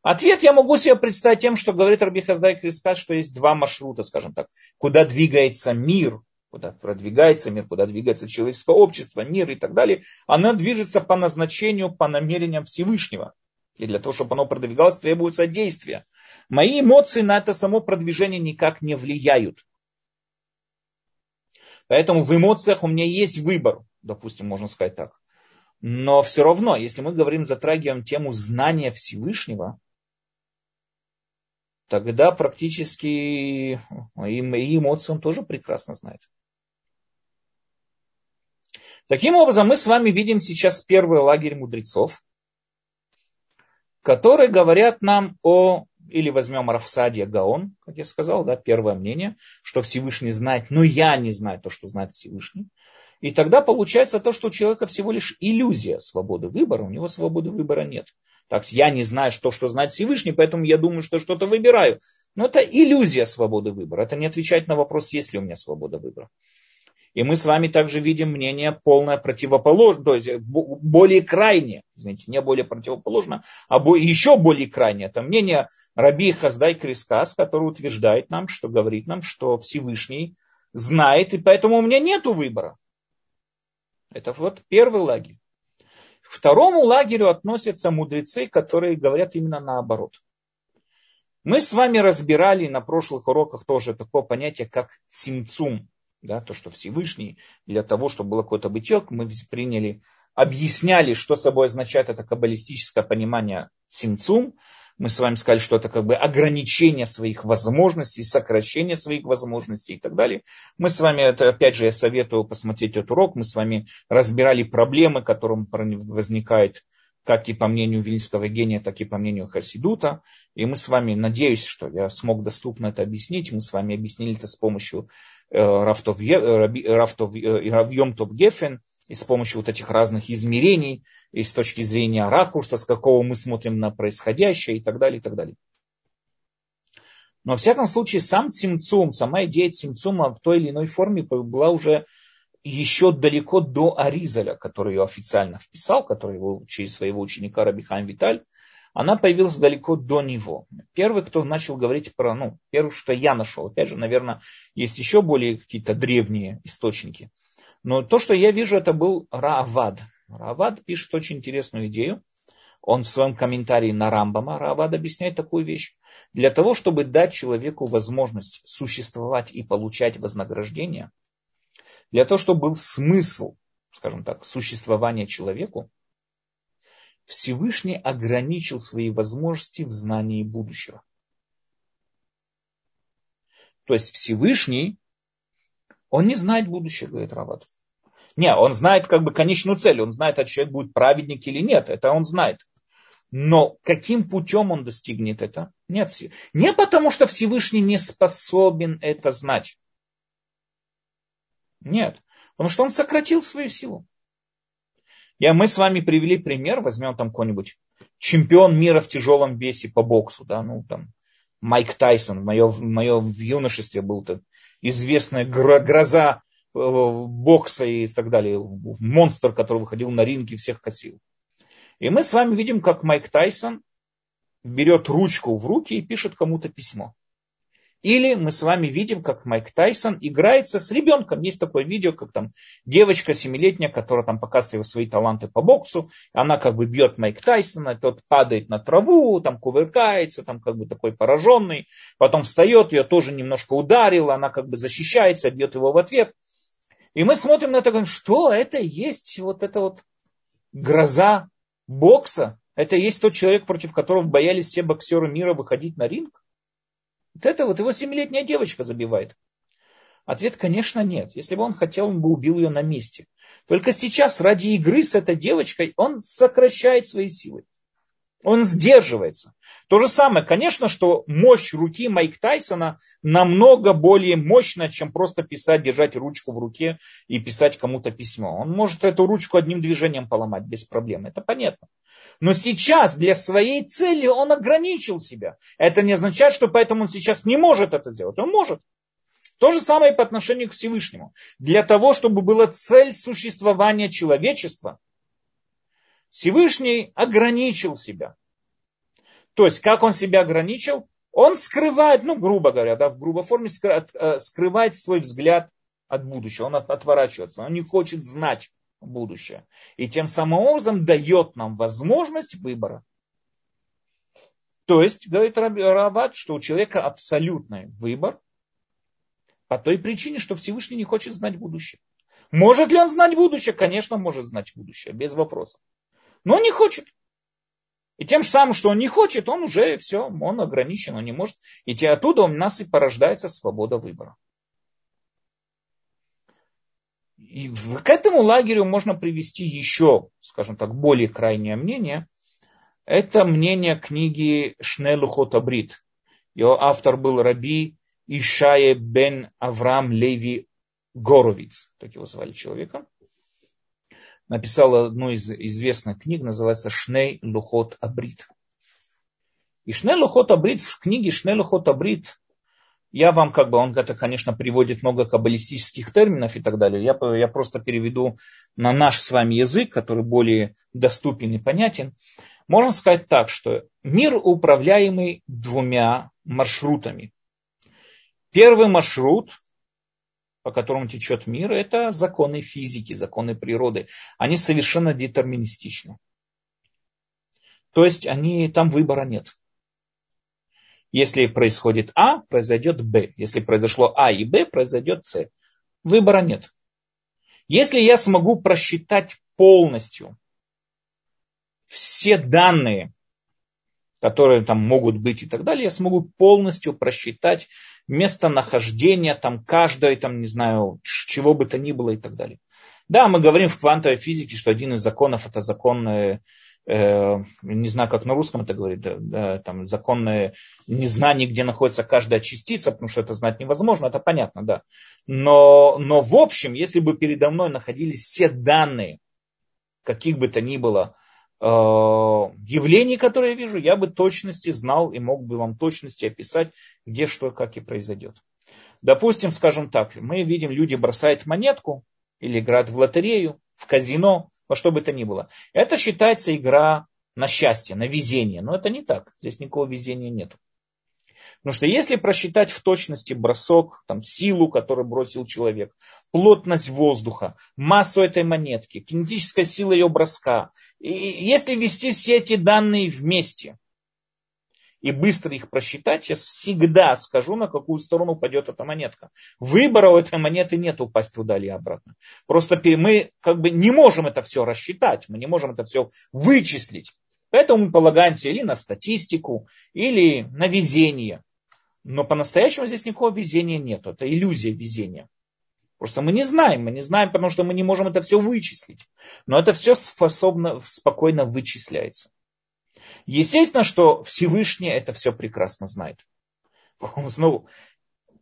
Ответ я могу себе представить тем, что говорит Раби Хаздай Крискас, что есть два маршрута, скажем так, куда двигается мир куда продвигается мир, куда двигается человеческое общество, мир и так далее, она движется по назначению, по намерениям Всевышнего. И для того, чтобы оно продвигалось, требуется действие. Мои эмоции на это само продвижение никак не влияют. Поэтому в эмоциях у меня есть выбор, допустим, можно сказать так. Но все равно, если мы говорим, затрагиваем тему знания Всевышнего, тогда практически и эмоции он тоже прекрасно знает. Таким образом, мы с вами видим сейчас первый лагерь мудрецов, которые говорят нам о, или возьмем Рафсадия Гаон, как я сказал, да, первое мнение, что Всевышний знает, но я не знаю то, что знает Всевышний. И тогда получается то, что у человека всего лишь иллюзия свободы выбора, у него свободы выбора нет. Так я не знаю, что, что знает Всевышний, поэтому я думаю, что что-то выбираю. Но это иллюзия свободы выбора. Это не отвечает на вопрос, есть ли у меня свобода выбора. И мы с вами также видим мнение полное противоположное, то есть более крайнее, извините, не более противоположное, а еще более крайнее. Это мнение Раби Хаздай Крискас, который утверждает нам, что говорит нам, что Всевышний знает, и поэтому у меня нет выбора. Это вот первый лагерь. К второму лагерю относятся мудрецы, которые говорят именно наоборот. Мы с вами разбирали на прошлых уроках тоже такое понятие, как цимцум, да, то, что Всевышний для того, чтобы было какое-то бытие, мы приняли объясняли, что собой означает это каббалистическое понимание симцум. Мы с вами сказали, что это как бы ограничение своих возможностей, сокращение своих возможностей и так далее. Мы с вами, это, опять же, я советую посмотреть этот урок. Мы с вами разбирали проблемы, которым возникает как и по мнению Вильнского гения, так и по мнению Хасидута. И мы с вами, надеюсь, что я смог доступно это объяснить. Мы с вами объяснили это с помощью э, Рафтов, Рафтов, Йомтов Гефен и с помощью вот этих разных измерений, и с точки зрения ракурса, с какого мы смотрим на происходящее и так далее, и так далее. Но, во всяком случае, сам Цимцум, сама идея Цимцума в той или иной форме была уже еще далеко до Аризаля, который ее официально вписал, который его через своего ученика Рабихайм Виталь, она появилась далеко до него. Первый, кто начал говорить про, ну, первый, что я нашел, опять же, наверное, есть еще более какие-то древние источники. Но то, что я вижу, это был Раавад. Раавад пишет очень интересную идею. Он в своем комментарии на Рамбама, Раавад объясняет такую вещь. Для того, чтобы дать человеку возможность существовать и получать вознаграждение, для того, чтобы был смысл, скажем так, существования человеку, Всевышний ограничил свои возможности в знании будущего. То есть Всевышний, он не знает будущее, говорит Рават. Не, он знает как бы конечную цель, он знает, а человек будет праведник или нет, это он знает. Но каким путем он достигнет это? Нет. Не потому, что Всевышний не способен это знать. Нет. Потому что он сократил свою силу. Я, мы с вами привели пример, возьмем там какой-нибудь чемпион мира в тяжелом весе по боксу, да, ну там Майк Тайсон, мое, мое в юношестве был -то известная гроза э, бокса и так далее, монстр, который выходил на ринг и всех косил. И мы с вами видим, как Майк Тайсон берет ручку в руки и пишет кому-то письмо. Или мы с вами видим, как Майк Тайсон играется с ребенком. Есть такое видео, как там девочка семилетняя, которая там показывает свои таланты по боксу. Она как бы бьет Майк Тайсона, тот падает на траву, там кувыркается, там как бы такой пораженный. Потом встает, ее тоже немножко ударил, она как бы защищается, бьет его в ответ. И мы смотрим на это, говорим, что это есть вот это вот гроза бокса. Это есть тот человек, против которого боялись все боксеры мира выходить на ринг. Вот это вот его семилетняя девочка забивает. Ответ, конечно, нет. Если бы он хотел, он бы убил ее на месте. Только сейчас ради игры с этой девочкой он сокращает свои силы. Он сдерживается. То же самое, конечно, что мощь руки Майк Тайсона намного более мощная, чем просто писать, держать ручку в руке и писать кому-то письмо. Он может эту ручку одним движением поломать без проблем. Это понятно. Но сейчас для своей цели он ограничил себя. Это не означает, что поэтому он сейчас не может это сделать. Он может. То же самое по отношению к Всевышнему. Для того, чтобы была цель существования человечества, Всевышний ограничил себя. То есть, как он себя ограничил? Он скрывает, ну, грубо говоря, да, в грубой форме э, скрывает свой взгляд от будущего. Он отворачивается. Он не хочет знать будущее. И тем самым образом дает нам возможность выбора. То есть, говорит Рават, что у человека абсолютный выбор по той причине, что Всевышний не хочет знать будущее. Может ли он знать будущее? Конечно, может знать будущее, без вопросов. Но он не хочет. И тем самым, что он не хочет, он уже все, он ограничен, он не может. И оттуда у нас и порождается свобода выбора. И к этому лагерю можно привести еще, скажем так, более крайнее мнение. Это мнение книги Шнелу Хотабрит. Его автор был Раби Ишае бен Авраам Леви Горовиц, так его звали человека. Написал одну из известных книг, называется Шней Лухот Абрит. И Шней Лухот Абрит, в книге Шней Лухот Абрит я вам как бы, он это, конечно, приводит много каббалистических терминов и так далее. Я, я просто переведу на наш с вами язык, который более доступен и понятен. Можно сказать так, что мир управляемый двумя маршрутами. Первый маршрут, по которому течет мир, это законы физики, законы природы. Они совершенно детерминистичны. То есть они, там выбора нет. Если происходит А, произойдет Б. Если произошло А и Б, произойдет С. Выбора нет. Если я смогу просчитать полностью все данные, которые там могут быть и так далее, я смогу полностью просчитать местонахождение там каждой, там, не знаю, чего бы то ни было и так далее. Да, мы говорим в квантовой физике, что один из законов это закон, э, не знаю, как на русском это говорит, да, там законное незнание, где находится каждая частица, потому что это знать невозможно, это понятно, да. Но, но в общем, если бы передо мной находились все данные, каких бы то ни было, явлений, которые я вижу, я бы точности знал и мог бы вам точности описать, где что, как и произойдет. Допустим, скажем так, мы видим, люди бросают монетку или играют в лотерею, в казино, во что бы то ни было. Это считается игра на счастье, на везение. Но это не так. Здесь никакого везения нет. Потому что если просчитать в точности бросок, там, силу, которую бросил человек, плотность воздуха, массу этой монетки, кинетическая сила ее броска, и если ввести все эти данные вместе и быстро их просчитать, я всегда скажу, на какую сторону пойдет эта монетка. Выбора у этой монеты нет упасть туда или обратно. Просто мы как бы не можем это все рассчитать, мы не можем это все вычислить. Поэтому мы полагаемся или на статистику, или на везение. Но по-настоящему здесь никакого везения нет. Это иллюзия везения. Просто мы не знаем, мы не знаем, потому что мы не можем это все вычислить. Но это все способно, спокойно вычисляется. Естественно, что Всевышний это все прекрасно знает. Он, [LAUGHS] ну,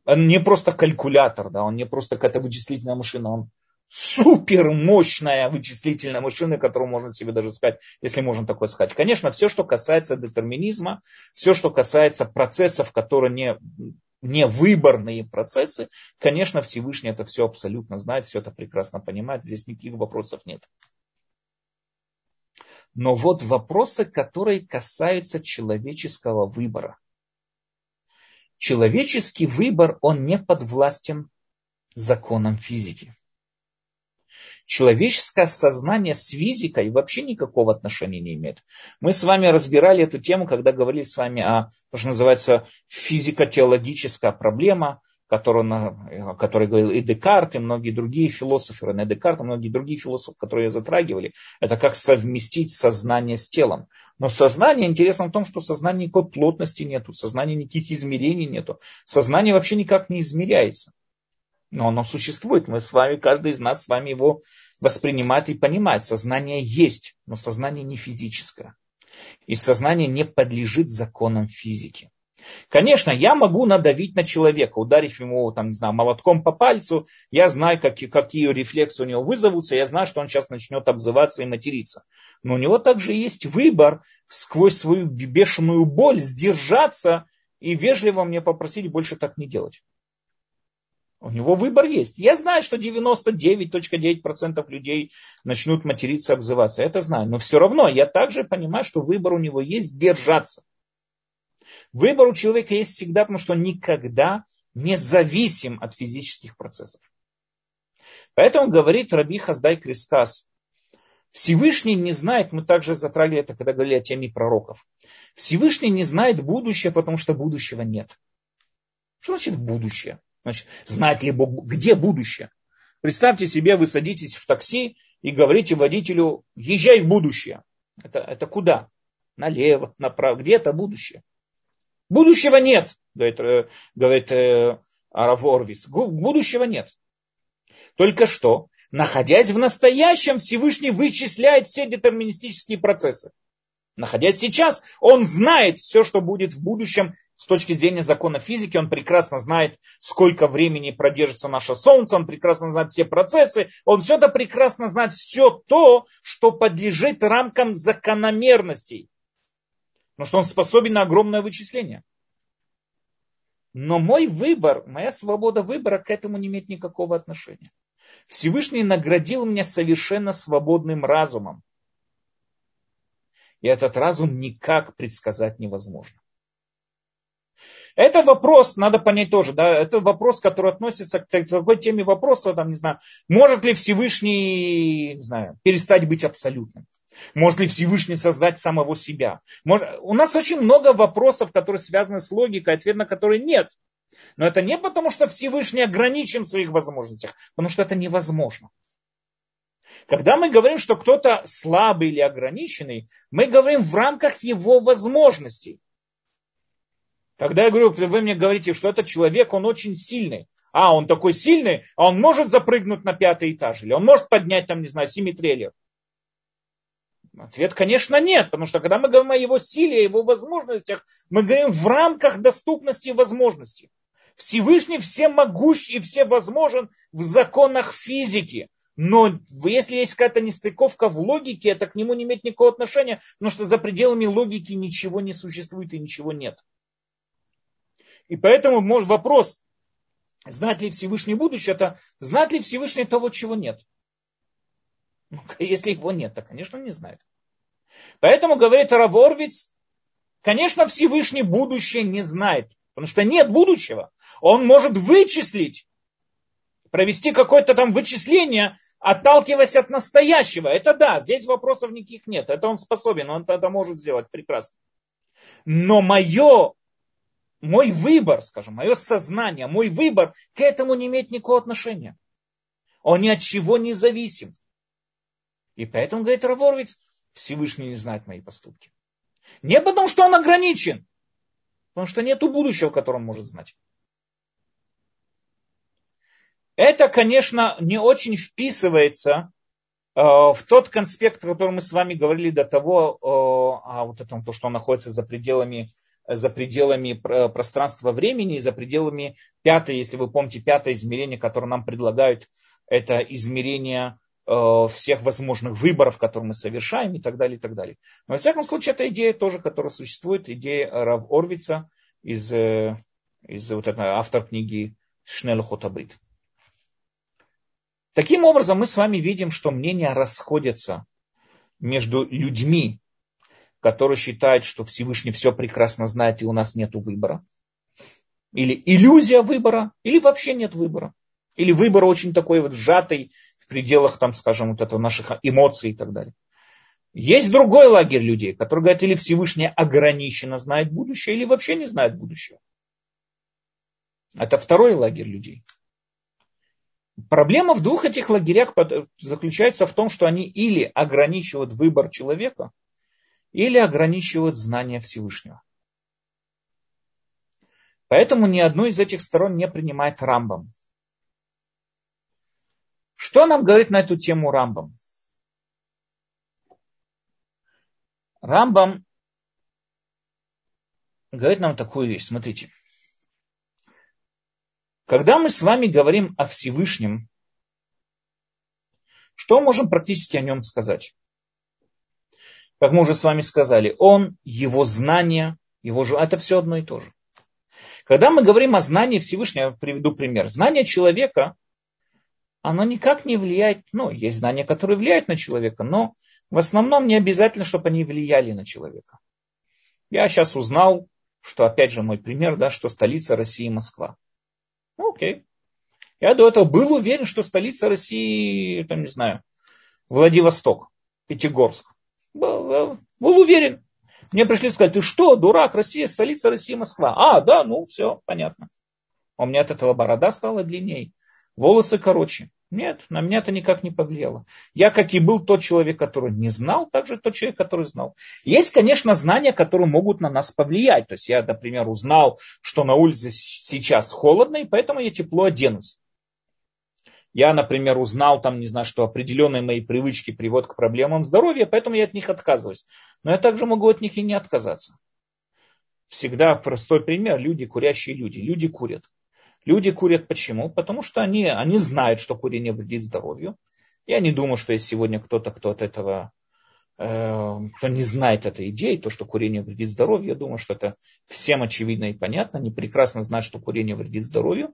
он не просто калькулятор, да, он не просто какая-то вычислительная машина, он супер мощная вычислительная машина, которую можно себе даже сказать, если можно такое сказать. Конечно, все, что касается детерминизма, все, что касается процессов, которые не, не выборные процессы, конечно, Всевышний это все абсолютно знает, все это прекрасно понимает, здесь никаких вопросов нет. Но вот вопросы, которые касаются человеческого выбора. Человеческий выбор, он не подвластен законам физики человеческое сознание с физикой вообще никакого отношения не имеет. Мы с вами разбирали эту тему, когда говорили с вами о, то, что называется, физико-теологическая проблема, которую, о которой говорил и Декарт, и многие другие философы, Рене Декарт, и многие другие философы, которые ее затрагивали. Это как совместить сознание с телом. Но сознание, интересно в том, что сознания никакой плотности нету, сознания никаких измерений нету. Сознание вообще никак не измеряется. Но оно существует. Мы с вами, каждый из нас с вами его воспринимает и понимает. Сознание есть, но сознание не физическое. И сознание не подлежит законам физики. Конечно, я могу надавить на человека, ударив ему там, не знаю, молотком по пальцу. Я знаю, какие, какие рефлексы у него вызовутся. Я знаю, что он сейчас начнет обзываться и материться. Но у него также есть выбор сквозь свою бешеную боль сдержаться и вежливо мне попросить больше так не делать. У него выбор есть. Я знаю, что 99.9% людей начнут материться, обзываться. Это знаю. Но все равно я также понимаю, что выбор у него есть держаться. Выбор у человека есть всегда, потому что он никогда не зависим от физических процессов. Поэтому говорит Раби Хаздай Крискас, Всевышний не знает, мы также затрагивали это, когда говорили о теме пророков. Всевышний не знает будущее, потому что будущего нет. Что значит будущее? Значит, знать ли где будущее? Представьте себе, вы садитесь в такси и говорите водителю, езжай в будущее. Это, это куда? Налево, направо. Где это будущее? Будущего нет, говорит, э, говорит э, Арав Орвиц. Будущего нет. Только что, находясь в настоящем, Всевышний вычисляет все детерминистические процессы. Находясь сейчас, он знает все, что будет в будущем с точки зрения закона физики. Он прекрасно знает, сколько времени продержится наше Солнце, он прекрасно знает все процессы, он все это прекрасно знает, все то, что подлежит рамкам закономерностей. Потому что он способен на огромное вычисление. Но мой выбор, моя свобода выбора к этому не имеет никакого отношения. Всевышний наградил меня совершенно свободным разумом. И этот разум никак предсказать невозможно. Это вопрос, надо понять тоже, да, это вопрос, который относится к такой теме вопроса, там, не знаю, может ли Всевышний, не знаю, перестать быть абсолютным? Может ли Всевышний создать самого себя? Может, у нас очень много вопросов, которые связаны с логикой, ответ на которые нет. Но это не потому, что Всевышний ограничен в своих возможностях, потому что это невозможно. Когда мы говорим, что кто-то слабый или ограниченный, мы говорим в рамках его возможностей. Когда я говорю, вы мне говорите, что этот человек, он очень сильный. А, он такой сильный, а он может запрыгнуть на пятый этаж, или он может поднять, там, не знаю, семитрейлер. Ответ, конечно, нет, потому что когда мы говорим о его силе, о его возможностях, мы говорим в рамках доступности и возможностей. Всевышний всемогущ и все возможен в законах физики. Но если есть какая-то нестыковка в логике, это к нему не имеет никакого отношения, потому что за пределами логики ничего не существует и ничего нет. И поэтому может, вопрос, знать ли Всевышний будущее, это знать ли Всевышний того, чего нет. Ну, [LAUGHS] если его нет, то, конечно, не знает. Поэтому, говорит Раворвиц, конечно, Всевышний будущее не знает, потому что нет будущего. Он может вычислить, провести какое-то там вычисление, отталкиваясь от настоящего. Это да, здесь вопросов никаких нет. Это он способен, он это может сделать прекрасно. Но мое, мой выбор, скажем, мое сознание, мой выбор к этому не имеет никакого отношения. Он ни от чего не зависим. И поэтому, говорит Раворвиц, Всевышний не знает мои поступки. Не потому, что он ограничен, потому что нет будущего, которое он может знать. Это, конечно, не очень вписывается э, в тот конспект, о котором мы с вами говорили до того, э, о вот этом, то, что он находится за пределами, за пределами пространства времени за пределами пятой, если вы помните, пятое измерение, которое нам предлагают, это измерение Э, всех возможных выборов, которые мы совершаем и так далее, и так далее. Но, во всяком случае, это идея тоже, которая существует, идея Рав Орвица из, э, из вот этого автор книги Шнелу Хотабрит. Таким образом, мы с вами видим, что мнения расходятся между людьми, которые считают, что Всевышний все прекрасно знает и у нас нет выбора. Или иллюзия выбора, или вообще нет выбора. Или выбор очень такой вот сжатый, пределах, там, скажем, вот этого наших эмоций и так далее. Есть другой лагерь людей, который говорит, или Всевышний ограниченно знает будущее, или вообще не знает будущего. Это второй лагерь людей. Проблема в двух этих лагерях заключается в том, что они или ограничивают выбор человека, или ограничивают знание Всевышнего. Поэтому ни одну из этих сторон не принимает Рамбам. Что нам говорит на эту тему Рамбам? Рамбам говорит нам такую вещь. Смотрите. Когда мы с вами говорим о Всевышнем, что можем практически о нем сказать? Как мы уже с вами сказали, он, его знания, его же, это все одно и то же. Когда мы говорим о знании Всевышнего, я приведу пример. Знание человека – оно никак не влияет, ну, есть знания, которые влияют на человека, но в основном не обязательно, чтобы они влияли на человека. Я сейчас узнал, что, опять же, мой пример, да, что столица России Москва. Ну, окей. Я до этого был уверен, что столица России, там, не знаю, Владивосток, Пятигорск. Был, был уверен. Мне пришли сказать, ты что, дурак, Россия, столица России, Москва. А, да, ну, все, понятно. У меня от этого борода стала длиннее волосы короче. Нет, на меня это никак не повлияло. Я, как и был тот человек, который не знал, также тот человек, который знал. Есть, конечно, знания, которые могут на нас повлиять. То есть я, например, узнал, что на улице сейчас холодно, и поэтому я тепло оденусь. Я, например, узнал, там, не знаю, что определенные мои привычки приводят к проблемам здоровья, поэтому я от них отказываюсь. Но я также могу от них и не отказаться. Всегда простой пример. Люди, курящие люди. Люди курят. Люди курят почему? Потому что они, они знают, что курение вредит здоровью. Я не думаю, что есть сегодня кто-то, кто от этого, э, кто не знает этой идеи, то, что курение вредит здоровью. Я думаю, что это всем очевидно и понятно. Они прекрасно знают, что курение вредит здоровью.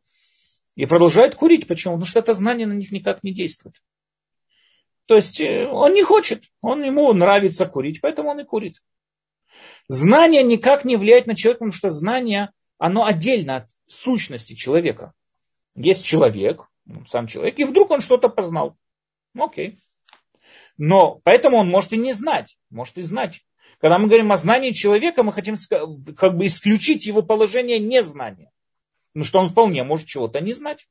И продолжают курить. Почему? Потому что это знание на них никак не действует. То есть э, он не хочет, он, ему нравится курить, поэтому он и курит. Знание никак не влияет на человека, потому что знание оно отдельно от сущности человека. Есть человек, сам человек, и вдруг он что-то познал. Окей. Но поэтому он может и не знать, может и знать. Когда мы говорим о знании человека, мы хотим как бы исключить его положение незнания. Ну что он вполне может чего-то не знать.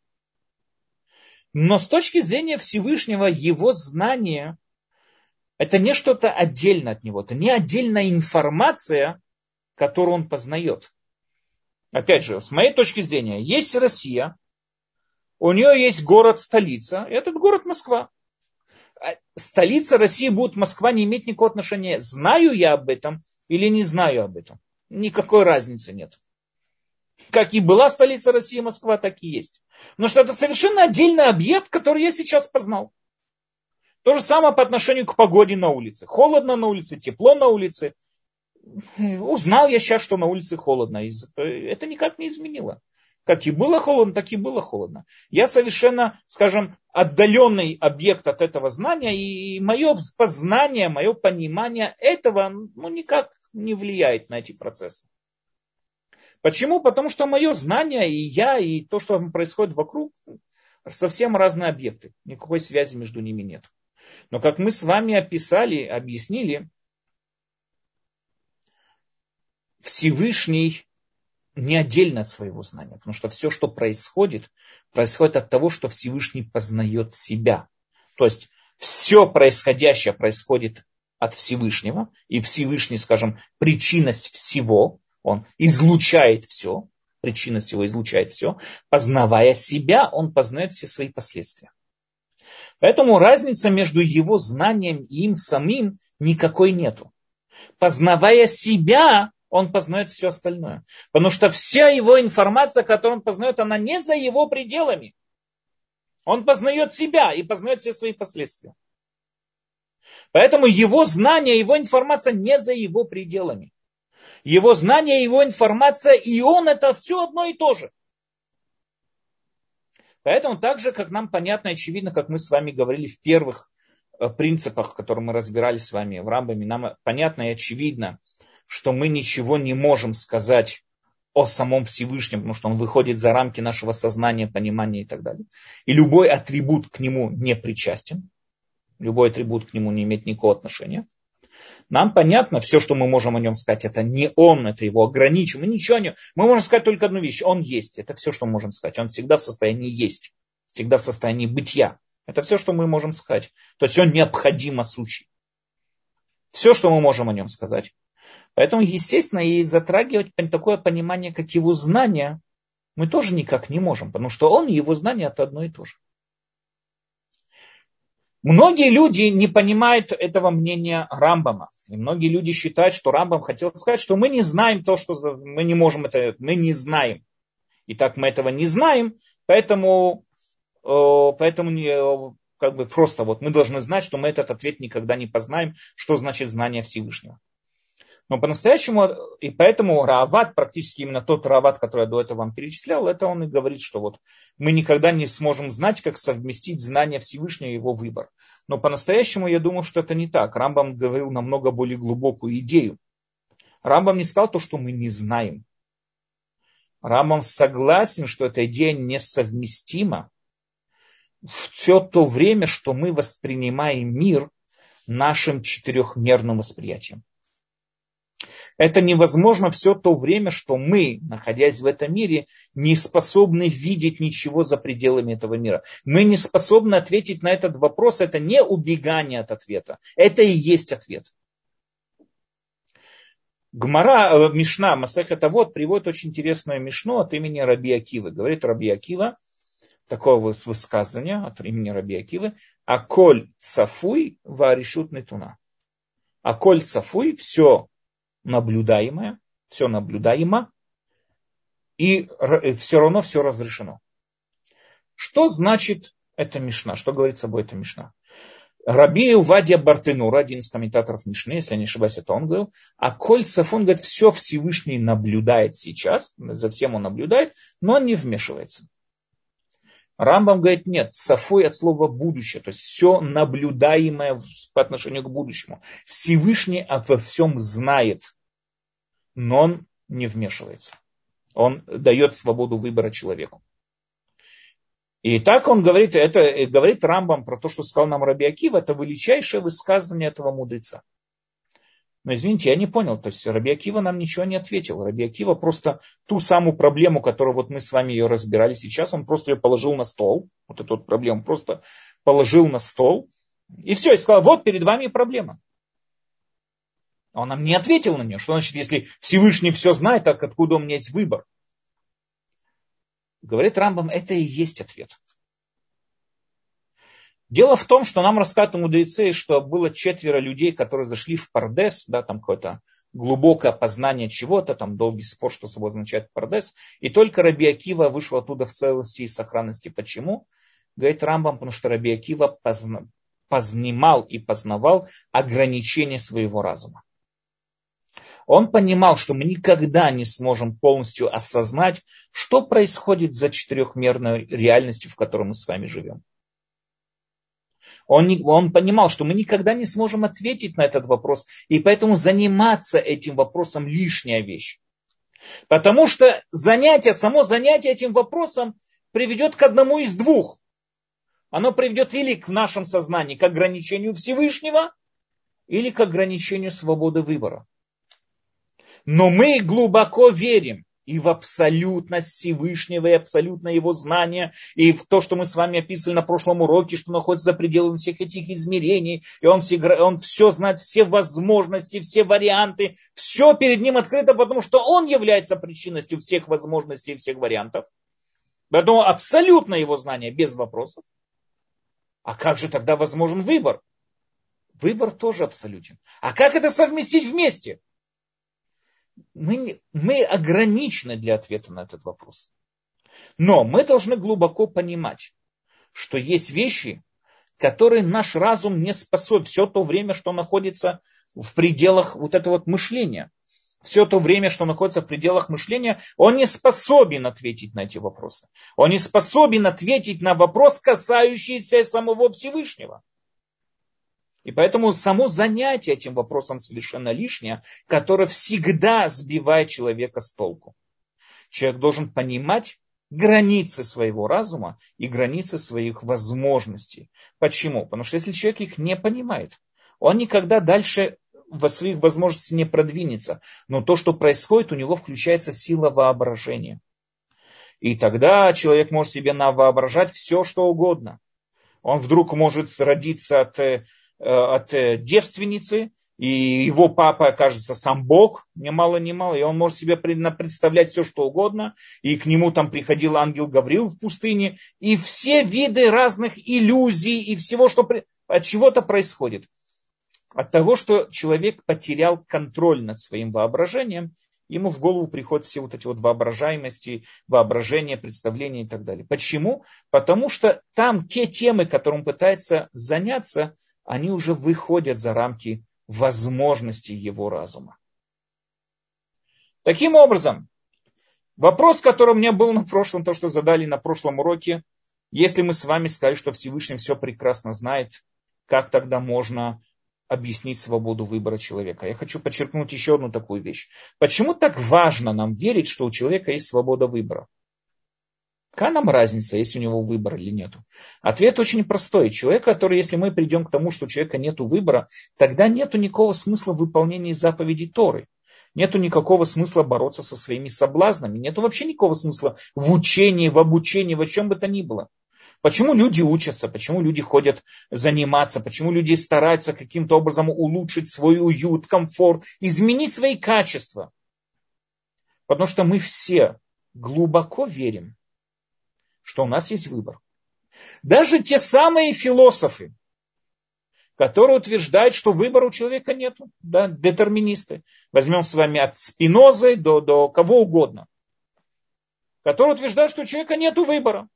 Но с точки зрения Всевышнего, его знание – это не что-то отдельно от него, это не отдельная информация, которую он познает. Опять же, с моей точки зрения, есть Россия, у нее есть город-столица, этот город Москва. А столица России будет Москва, не иметь никакого отношения. Знаю я об этом или не знаю об этом. Никакой разницы нет. Как и была столица России Москва, так и есть. Но что это совершенно отдельный объект, который я сейчас познал. То же самое по отношению к погоде на улице. Холодно на улице, тепло на улице. Узнал я сейчас, что на улице холодно. Это никак не изменило. Как и было холодно, так и было холодно. Я совершенно, скажем, отдаленный объект от этого знания, и мое познание, мое понимание этого ну, никак не влияет на эти процессы. Почему? Потому что мое знание и я, и то, что происходит вокруг, совсем разные объекты. Никакой связи между ними нет. Но как мы с вами описали, объяснили, Всевышний не отдельно от своего знания, потому что все, что происходит, происходит от того, что Всевышний познает себя. То есть все происходящее происходит от Всевышнего, и Всевышний, скажем, причинность всего, он излучает все, причина всего излучает все, познавая себя, он познает все свои последствия. Поэтому разница между его знанием и им самим никакой нету. Познавая себя, он познает все остальное. Потому что вся его информация, которую он познает, она не за его пределами. Он познает себя и познает все свои последствия. Поэтому его знание, его информация не за его пределами его знание, его информация, и он это все одно и то же. Поэтому так же, как нам понятно и очевидно, как мы с вами говорили в первых э, принципах, которые мы разбирали с вами в Рамбаме, нам понятно и очевидно, что мы ничего не можем сказать о самом Всевышнем, потому что он выходит за рамки нашего сознания, понимания и так далее. И любой атрибут к нему не причастен. Любой атрибут к нему не имеет никакого отношения. Нам понятно, все, что мы можем о нем сказать, это не он, это его ограничим. Мы ничего не... Мы можем сказать только одну вещь. Он есть. Это все, что мы можем сказать. Он всегда в состоянии есть. Всегда в состоянии бытия. Это все, что мы можем сказать. То есть он необходимо сущий. Все, что мы можем о нем сказать. Поэтому, естественно, и затрагивать такое понимание, как его знания, мы тоже никак не можем, потому что он и его знания это одно и то же. Многие люди не понимают этого мнения Рамбама. И многие люди считают, что Рамбам хотел сказать, что мы не знаем то, что мы не можем это, мы не знаем. И так мы этого не знаем, поэтому, поэтому не, как бы просто вот мы должны знать, что мы этот ответ никогда не познаем, что значит знание Всевышнего. Но по-настоящему, и поэтому Раават, практически именно тот Раават, который я до этого вам перечислял, это он и говорит, что вот мы никогда не сможем знать, как совместить знание Всевышнего и его выбор. Но по-настоящему я думаю, что это не так. Рамбам говорил намного более глубокую идею. Рамбам не сказал то, что мы не знаем. Рамбам согласен, что эта идея несовместима все то время, что мы воспринимаем мир нашим четырехмерным восприятием. Это невозможно все то время, что мы, находясь в этом мире, не способны видеть ничего за пределами этого мира. Мы не способны ответить на этот вопрос. Это не убегание от ответа. Это и есть ответ. Гмара, э, Мишна, это вот приводит очень интересную Мишну от имени Раби Акивы. Говорит Раби Акива, такое высказывание от имени Раби Акивы, а коль цафуй варишут нетуна. А коль цафуй, все наблюдаемое, все наблюдаемо, и все равно все разрешено. Что значит эта Мишна? Что говорит собой эта Мишна? Раби Увадия Бартенура, один из комментаторов Мишны, если я не ошибаюсь, это он говорил, а Кольцев, он говорит, все Всевышний наблюдает сейчас, за всем он наблюдает, но он не вмешивается. Рамбам говорит, нет, сафой от слова будущее, то есть все наблюдаемое по отношению к будущему. Всевышний во всем знает, но он не вмешивается. Он дает свободу выбора человеку. И так он говорит, это говорит Рамбам про то, что сказал нам Раби Акива, это величайшее высказывание этого мудреца. Но извините, я не понял. То есть Раби Акива нам ничего не ответил. Раби Акива просто ту самую проблему, которую вот мы с вами ее разбирали сейчас, он просто ее положил на стол. Вот эту вот проблему просто положил на стол. И все, и сказал, вот перед вами проблема. Он нам не ответил на нее. Что значит, если Всевышний все знает, так откуда у меня есть выбор? Говорит Рамбам, это и есть ответ. Дело в том, что нам рассказывают мудрецы, что было четверо людей, которые зашли в Пардес, да, там какое-то глубокое познание чего-то, там долгий спор, что собой означает Пардес, и только Раби Акива вышел оттуда в целости и сохранности. Почему? Говорит Рамбам, потому что Раби Акива позна, познимал и познавал ограничения своего разума. Он понимал, что мы никогда не сможем полностью осознать, что происходит за четырехмерной реальностью, в которой мы с вами живем. Он, не, он понимал, что мы никогда не сможем ответить на этот вопрос, и поэтому заниматься этим вопросом лишняя вещь. Потому что занятие, само занятие этим вопросом приведет к одному из двух. Оно приведет или к нашем сознании, к ограничению Всевышнего, или к ограничению свободы выбора. Но мы глубоко верим, и в абсолютность Всевышнего, и абсолютно его знания, и в то, что мы с вами описывали на прошлом уроке, что находится за пределами всех этих измерений, и он, все, он все знает, все возможности, все варианты, все перед ним открыто, потому что он является причинностью всех возможностей и всех вариантов. Поэтому абсолютно его знание без вопросов. А как же тогда возможен выбор? Выбор тоже абсолютен. А как это совместить вместе? Мы, мы ограничены для ответа на этот вопрос. Но мы должны глубоко понимать, что есть вещи, которые наш разум не способен все то время, что находится в пределах вот этого вот мышления. Все то время, что находится в пределах мышления, он не способен ответить на эти вопросы. Он не способен ответить на вопрос, касающийся самого Всевышнего. И поэтому само занятие этим вопросом совершенно лишнее, которое всегда сбивает человека с толку. Человек должен понимать границы своего разума и границы своих возможностей. Почему? Потому что если человек их не понимает, он никогда дальше во своих возможностях не продвинется. Но то, что происходит, у него включается сила воображения. И тогда человек может себе навоображать все, что угодно. Он вдруг может родиться от э, от э, девственницы, и его папа окажется сам Бог, ни мало ни мало, и он может себе представлять все, что угодно, и к нему там приходил ангел Гаврил в пустыне, и все виды разных иллюзий, и всего, что от чего-то происходит. От того, что человек потерял контроль над своим воображением, ему в голову приходят все вот эти вот воображаемости, воображения, представления и так далее. Почему? Потому что там те темы, которым пытается заняться, они уже выходят за рамки возможностей его разума. Таким образом, вопрос, который у меня был на прошлом, то, что задали на прошлом уроке, если мы с вами сказали, что Всевышний все прекрасно знает, как тогда можно объяснить свободу выбора человека? Я хочу подчеркнуть еще одну такую вещь. Почему так важно нам верить, что у человека есть свобода выбора? Какая нам разница, есть у него выбор или нет? Ответ очень простой. Человек, который, если мы придем к тому, что у человека нет выбора, тогда нет никакого смысла в выполнении заповедей Торы. Нету никакого смысла бороться со своими соблазнами. Нету вообще никакого смысла в учении, в обучении, в чем бы то ни было. Почему люди учатся, почему люди ходят заниматься, почему люди стараются каким-то образом улучшить свой уют, комфорт, изменить свои качества? Потому что мы все глубоко верим, что у нас есть выбор. Даже те самые философы, которые утверждают, что выбора у человека нет, да, детерминисты. Возьмем с вами от Спинозы до, до кого угодно, которые утверждают, что у человека нет выбора.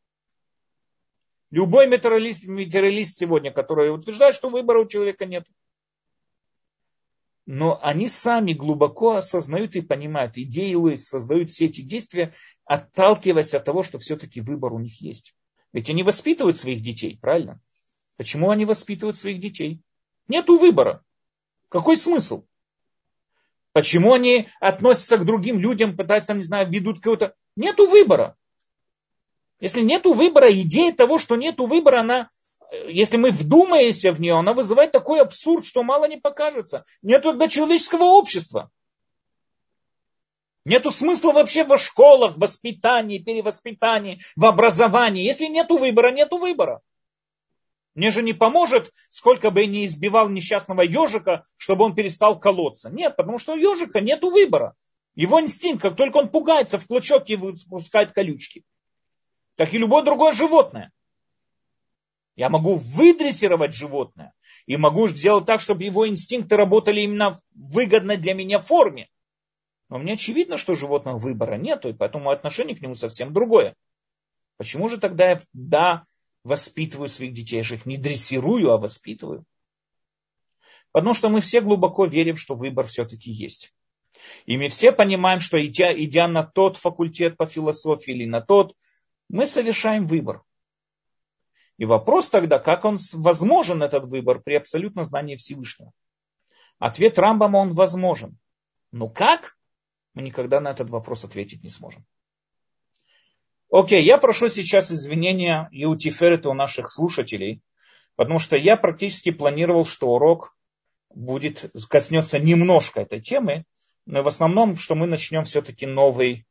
Любой материалист, материалист сегодня, который утверждает, что выбора у человека нет но они сами глубоко осознают и понимают и делают, создают все эти действия, отталкиваясь от того, что все-таки выбор у них есть. Ведь они воспитывают своих детей, правильно? Почему они воспитывают своих детей? Нету выбора. Какой смысл? Почему они относятся к другим людям, пытаются, не знаю, ведут какого-то... Нету выбора. Если нету выбора, идея того, что нету выбора, она если мы вдумаемся в нее, она вызывает такой абсурд, что мало не покажется. Нет тогда человеческого общества. Нету смысла вообще во школах, воспитании, перевоспитании, в образовании. Если нету выбора, нету выбора. Мне же не поможет, сколько бы я ни избивал несчастного ежика, чтобы он перестал колоться. Нет, потому что у ежика нету выбора. Его инстинкт, как только он пугается, в клочок и выпускает колючки. Как и любое другое животное. Я могу выдрессировать животное и могу сделать так, чтобы его инстинкты работали именно в выгодной для меня форме. Но мне очевидно, что животного выбора нет, и поэтому отношение к нему совсем другое. Почему же тогда я, да, воспитываю своих детей, я же их не дрессирую, а воспитываю? Потому что мы все глубоко верим, что выбор все-таки есть. И мы все понимаем, что идя, идя на тот факультет по философии или на тот, мы совершаем выбор. И вопрос тогда, как он возможен, этот выбор, при абсолютном знании Всевышнего. Ответ Рамбама, он возможен. Но как? Мы никогда на этот вопрос ответить не сможем. Окей, я прошу сейчас извинения и у Тиферета, у наших слушателей, потому что я практически планировал, что урок будет, коснется немножко этой темы, но в основном, что мы начнем все-таки новый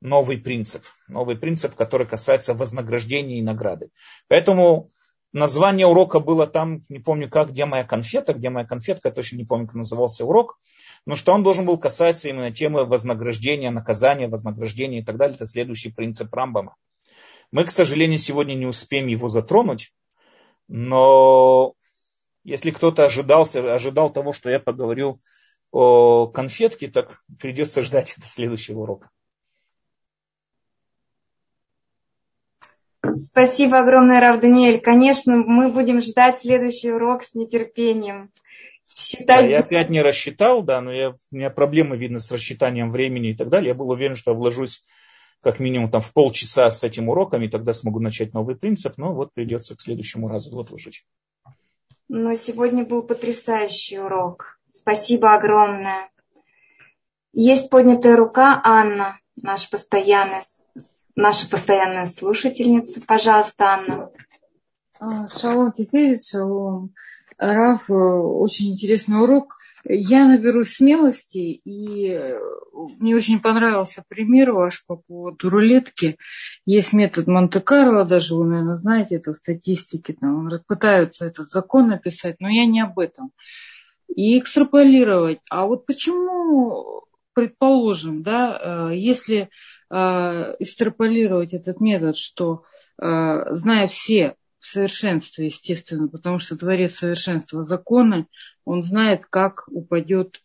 новый принцип. Новый принцип, который касается вознаграждения и награды. Поэтому название урока было там, не помню как, где моя конфета, где моя конфетка, точно не помню, как назывался урок. Но что он должен был касаться именно темы вознаграждения, наказания, вознаграждения и так далее. Это следующий принцип Рамбама. Мы, к сожалению, сегодня не успеем его затронуть, но если кто-то ожидался, ожидал того, что я поговорю о конфетке, так придется ждать [LAUGHS] это следующего урока. Спасибо огромное, Рав Даниэль. Конечно, мы будем ждать следующий урок с нетерпением. Считать... Да, я опять не рассчитал, да, но я, у меня проблемы, видно, с рассчитанием времени и так далее. Я был уверен, что я вложусь как минимум там в полчаса с этим уроком, и тогда смогу начать новый принцип, но вот придется к следующему разу отложить. Но сегодня был потрясающий урок. Спасибо огромное. Есть поднятая рука Анна, наш постоянный наша постоянная слушательница. Пожалуйста, Анна. А, шалом теперь, шалом. Раф, э, очень интересный урок. Я наберусь смелости, и э, мне очень понравился пример ваш по поводу рулетки. Есть метод Монте-Карло, даже вы, наверное, знаете это в статистике, там пытаются этот закон написать, но я не об этом. И экстраполировать. А вот почему, предположим, да, э, если э, экстраполировать этот метод, что э, зная все в совершенстве, естественно, потому что Творец совершенства законы, он знает, как упадет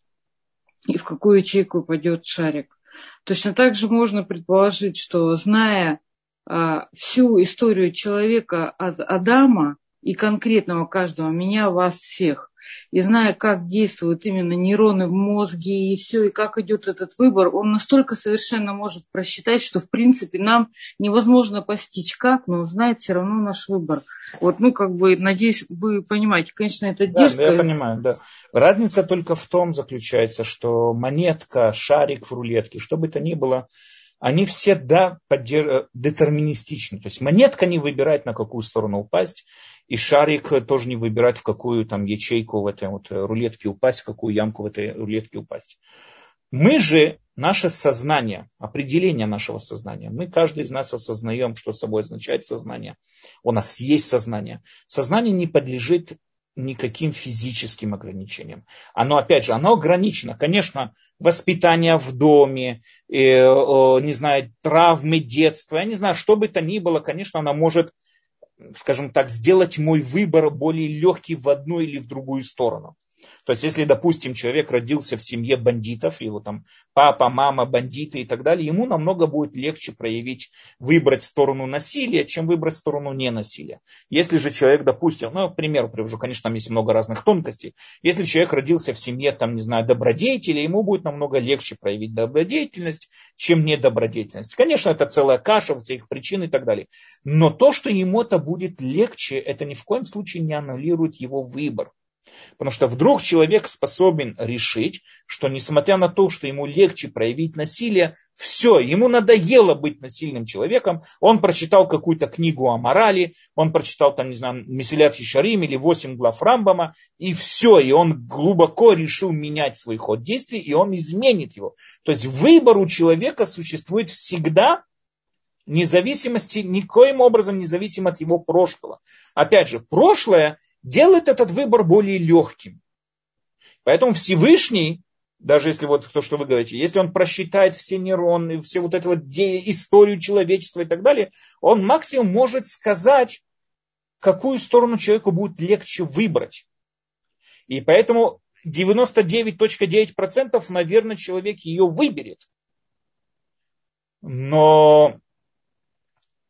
и в какую ячейку упадет шарик. Точно так же можно предположить, что зная а, всю историю человека от Адама и конкретного каждого, меня, вас всех, и зная, как действуют именно нейроны в мозге и все, и как идет этот выбор, он настолько совершенно может просчитать, что в принципе нам невозможно постичь как, но он знает все равно наш выбор. Вот, ну, как бы, надеюсь, вы понимаете, конечно, это дерзко. Да, я понимаю, да. Разница только в том заключается, что монетка, шарик в рулетке, что бы то ни было, они все, да, поддерж... детерминистичны. То есть монетка не выбирает, на какую сторону упасть, и шарик тоже не выбирать, в какую там ячейку в этой вот рулетке упасть, в какую ямку в этой рулетке упасть. Мы же, наше сознание, определение нашего сознания, мы, каждый из нас осознаем, что собой означает сознание. У нас есть сознание. Сознание не подлежит никаким физическим ограничениям. Оно, опять же, оно ограничено. Конечно, воспитание в доме, э, э, не знаю, травмы детства, я не знаю, что бы то ни было, конечно, оно может, скажем так, сделать мой выбор более легкий в одну или в другую сторону. То есть, если, допустим, человек родился в семье бандитов, его там папа, мама, бандиты и так далее, ему намного будет легче проявить, выбрать сторону насилия, чем выбрать сторону ненасилия. Если же человек, допустим, ну, примеру привожу, конечно, там есть много разных тонкостей. Если человек родился в семье, там, не знаю, добродетеля, ему будет намного легче проявить добродетельность, чем недобродетельность. Конечно, это целая каша, все их причины и так далее. Но то, что ему это будет легче, это ни в коем случае не аннулирует его выбор. Потому что вдруг человек способен решить, что несмотря на то, что ему легче проявить насилие, все, ему надоело быть насильным человеком. Он прочитал какую-то книгу о морали, он прочитал там, не знаю, Месилят Ишарим или восемь глав Рамбама, и все, и он глубоко решил менять свой ход действий, и он изменит его. То есть выбор у человека существует всегда, независимости, никоим образом независимо от его прошлого. Опять же, прошлое делает этот выбор более легким. Поэтому Всевышний, даже если вот то, что вы говорите, если он просчитает все нейроны, все вот эту вот историю человечества и так далее, он максимум может сказать, какую сторону человеку будет легче выбрать. И поэтому 99.9% наверное, человек ее выберет. Но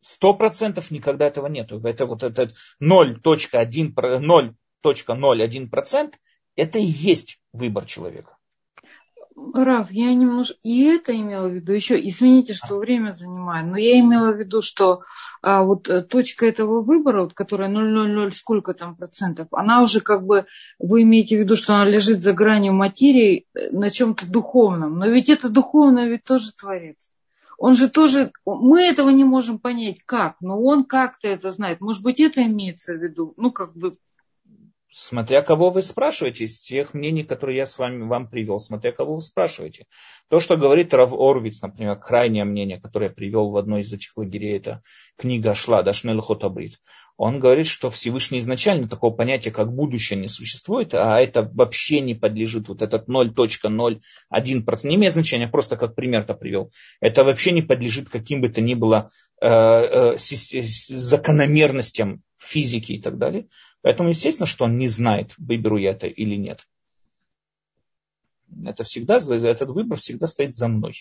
Сто процентов никогда этого нету. Это вот этот 0.01%, это и есть выбор человека. Раф, я немножко и это имела в виду, еще извините, что время занимаю, но я имела в виду, что а, вот э, точка этого выбора, вот, которая 0,00 сколько там процентов, она уже как бы, вы имеете в виду, что она лежит за гранью материи э, на чем-то духовном, но ведь это духовное ведь тоже творец. Он же тоже, мы этого не можем понять, как, но он как-то это знает. Может быть, это имеется в виду, ну, как бы Смотря кого вы спрашиваете, из тех мнений, которые я с вами вам привел, смотря кого вы спрашиваете. То, что говорит Рав Орвиц, например, крайнее мнение, которое я привел в одной из этих лагерей, это книга Шла, Дашнель Хотабрит. Он говорит, что Всевышний изначально такого понятия, как будущее, не существует, а это вообще не подлежит, вот этот 0.01%, не имеет значения, просто как пример-то привел. Это вообще не подлежит каким бы то ни было э, э, закономерностям физики и так далее. Поэтому, естественно, что он не знает, выберу я это или нет. Это всегда, этот выбор всегда стоит за мной.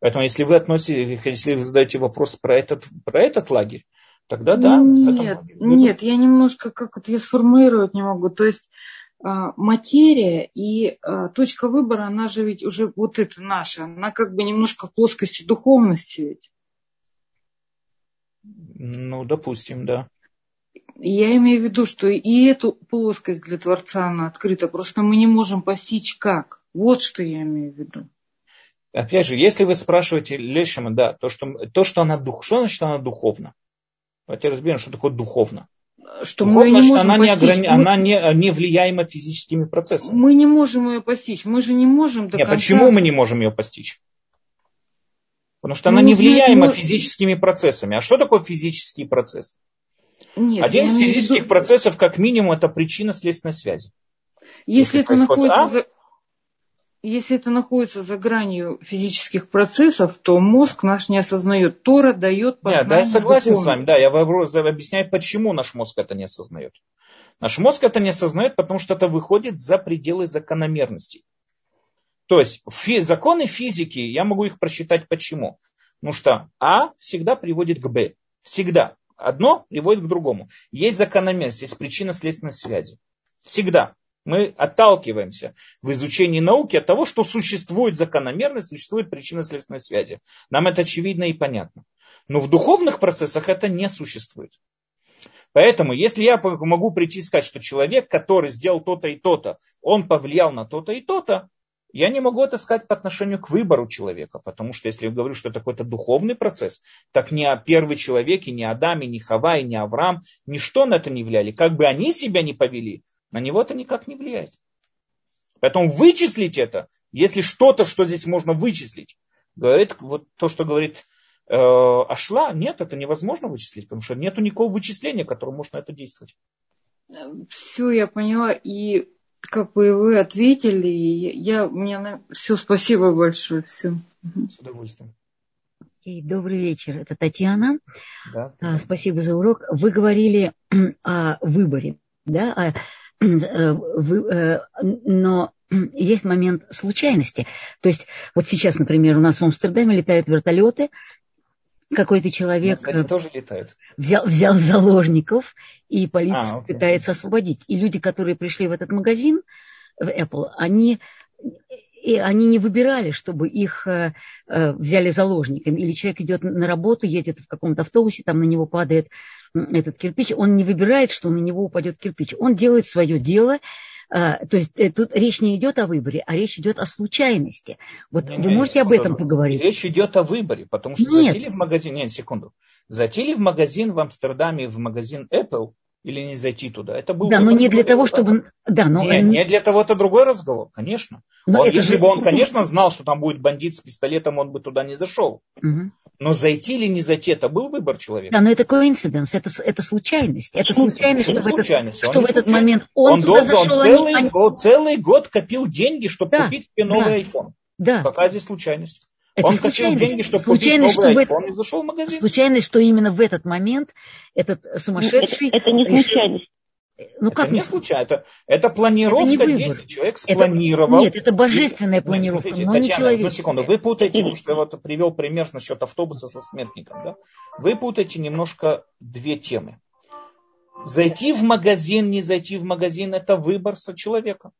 Поэтому, если вы относите, если вы задаете вопрос про этот, про этот лагерь, тогда да. Нет, нет, я немножко как это я сформулировать не могу. То есть а, материя и а, точка выбора, она же ведь уже вот это наша, она как бы немножко в плоскости духовности ведь. Ну, допустим, да. Я имею в виду, что и эту плоскость для Творца она открыта, просто мы не можем постичь как. Вот что я имею в виду. Опять же, если вы спрашиваете Лешема, да, то, что, то, что она дух, что значит она духовна? Давайте разберем, что такое духовно. Что духовно, мы не можем она, постичь. не, ограни... мы... она не, не влияема физическими процессами. Мы не можем ее постичь, мы же не можем до Нет, конца... Почему мы не можем ее постичь? Потому что она ну, не влияема физическими процессами. А что такое физический процесс? Нет, Один из физических виду... процессов, как минимум, это причина следственной связи. Если, Если это находится а? за... Если это находится за гранью физических процессов, то мозг наш не осознает. Тора дает познание. Нет, да, я согласен духовно. с вами. Да, я объясняю, почему наш мозг это не осознает. Наш мозг это не осознает, потому что это выходит за пределы закономерностей. То есть фи- законы физики, я могу их просчитать почему. Потому что А всегда приводит к Б. Всегда. Одно приводит к другому. Есть закономерность, есть причина следственной связи. Всегда. Мы отталкиваемся в изучении науки от того, что существует закономерность, существует причина следственной связи. Нам это очевидно и понятно. Но в духовных процессах это не существует. Поэтому, если я могу прийти и сказать, что человек, который сделал то-то и то-то, он повлиял на то-то и то-то, я не могу это сказать по отношению к выбору человека, потому что если я говорю, что это какой-то духовный процесс, так ни первый человек, и ни Адам, и ни Хава, и ни Авраам, ничто на это не влияли. Как бы они себя не повели, на него это никак не влияет. Поэтому вычислить это, если что-то, что здесь можно вычислить, говорит вот то, что говорит э, Ашла, нет, это невозможно вычислить, потому что нет никакого вычисления, которое можно это действовать. Все, я поняла. И как бы вы ответили. Я, мне на... все, спасибо большое. Все. С удовольствием. И добрый вечер. Это Татьяна. Да. А, спасибо за урок. Вы говорили [CLEARS THROAT] о выборе, да, о, [CLEARS THROAT] э, вы, э, но есть момент случайности. То есть вот сейчас, например, у нас в Амстердаме летают вертолеты, какой-то человек Они тоже летают. Взял, взял заложников, и полиция а, пытается освободить. И люди, которые пришли в этот магазин, в Apple, они, и они не выбирали, чтобы их э, э, взяли заложниками. Или человек идет на работу, едет в каком-то автобусе, там на него падает этот кирпич. Он не выбирает, что на него упадет кирпич. Он делает свое дело, то есть э, тут речь не идет о выборе, а речь идет о случайности. Вот не, вы не, можете секунду. об этом поговорить? Речь идет о выборе, потому что нет. затели в магазин, нет, секунду, затели в магазин в Амстердаме, в магазин Apple, или не зайти туда. Это был да, но не для того, чтобы... Да, но... не, не для того, это другой разговор, конечно. Но он, если же... бы он, конечно, знал, что там будет бандит с пистолетом, он бы туда не зашел. Угу. Но зайти или не зайти, это был выбор человека. Да, но это коинциденс, это, это случайность. Это случайность, что, что, в этот, что в этот момент он, он туда долго, зашел, он целый, они... год, целый год копил деньги, чтобы да, купить себе новый да, iPhone. Да. Какая здесь случайность? Это он копил деньги, чтобы случайность, купить новый iPhone и зашел в магазин. Случайность, что именно в этот момент этот сумасшедший... Это, это не случайность. Ну, это как не случайно, это, это планировка, это не если человек спланировал. Это, нет, это божественная планировка, смотрите, но Татьяна, не одну секунду, вы путаете, потому что я вот привел пример насчет автобуса со смертником. Да? Вы путаете немножко две темы. Зайти в магазин, не зайти в магазин, это выбор со человека.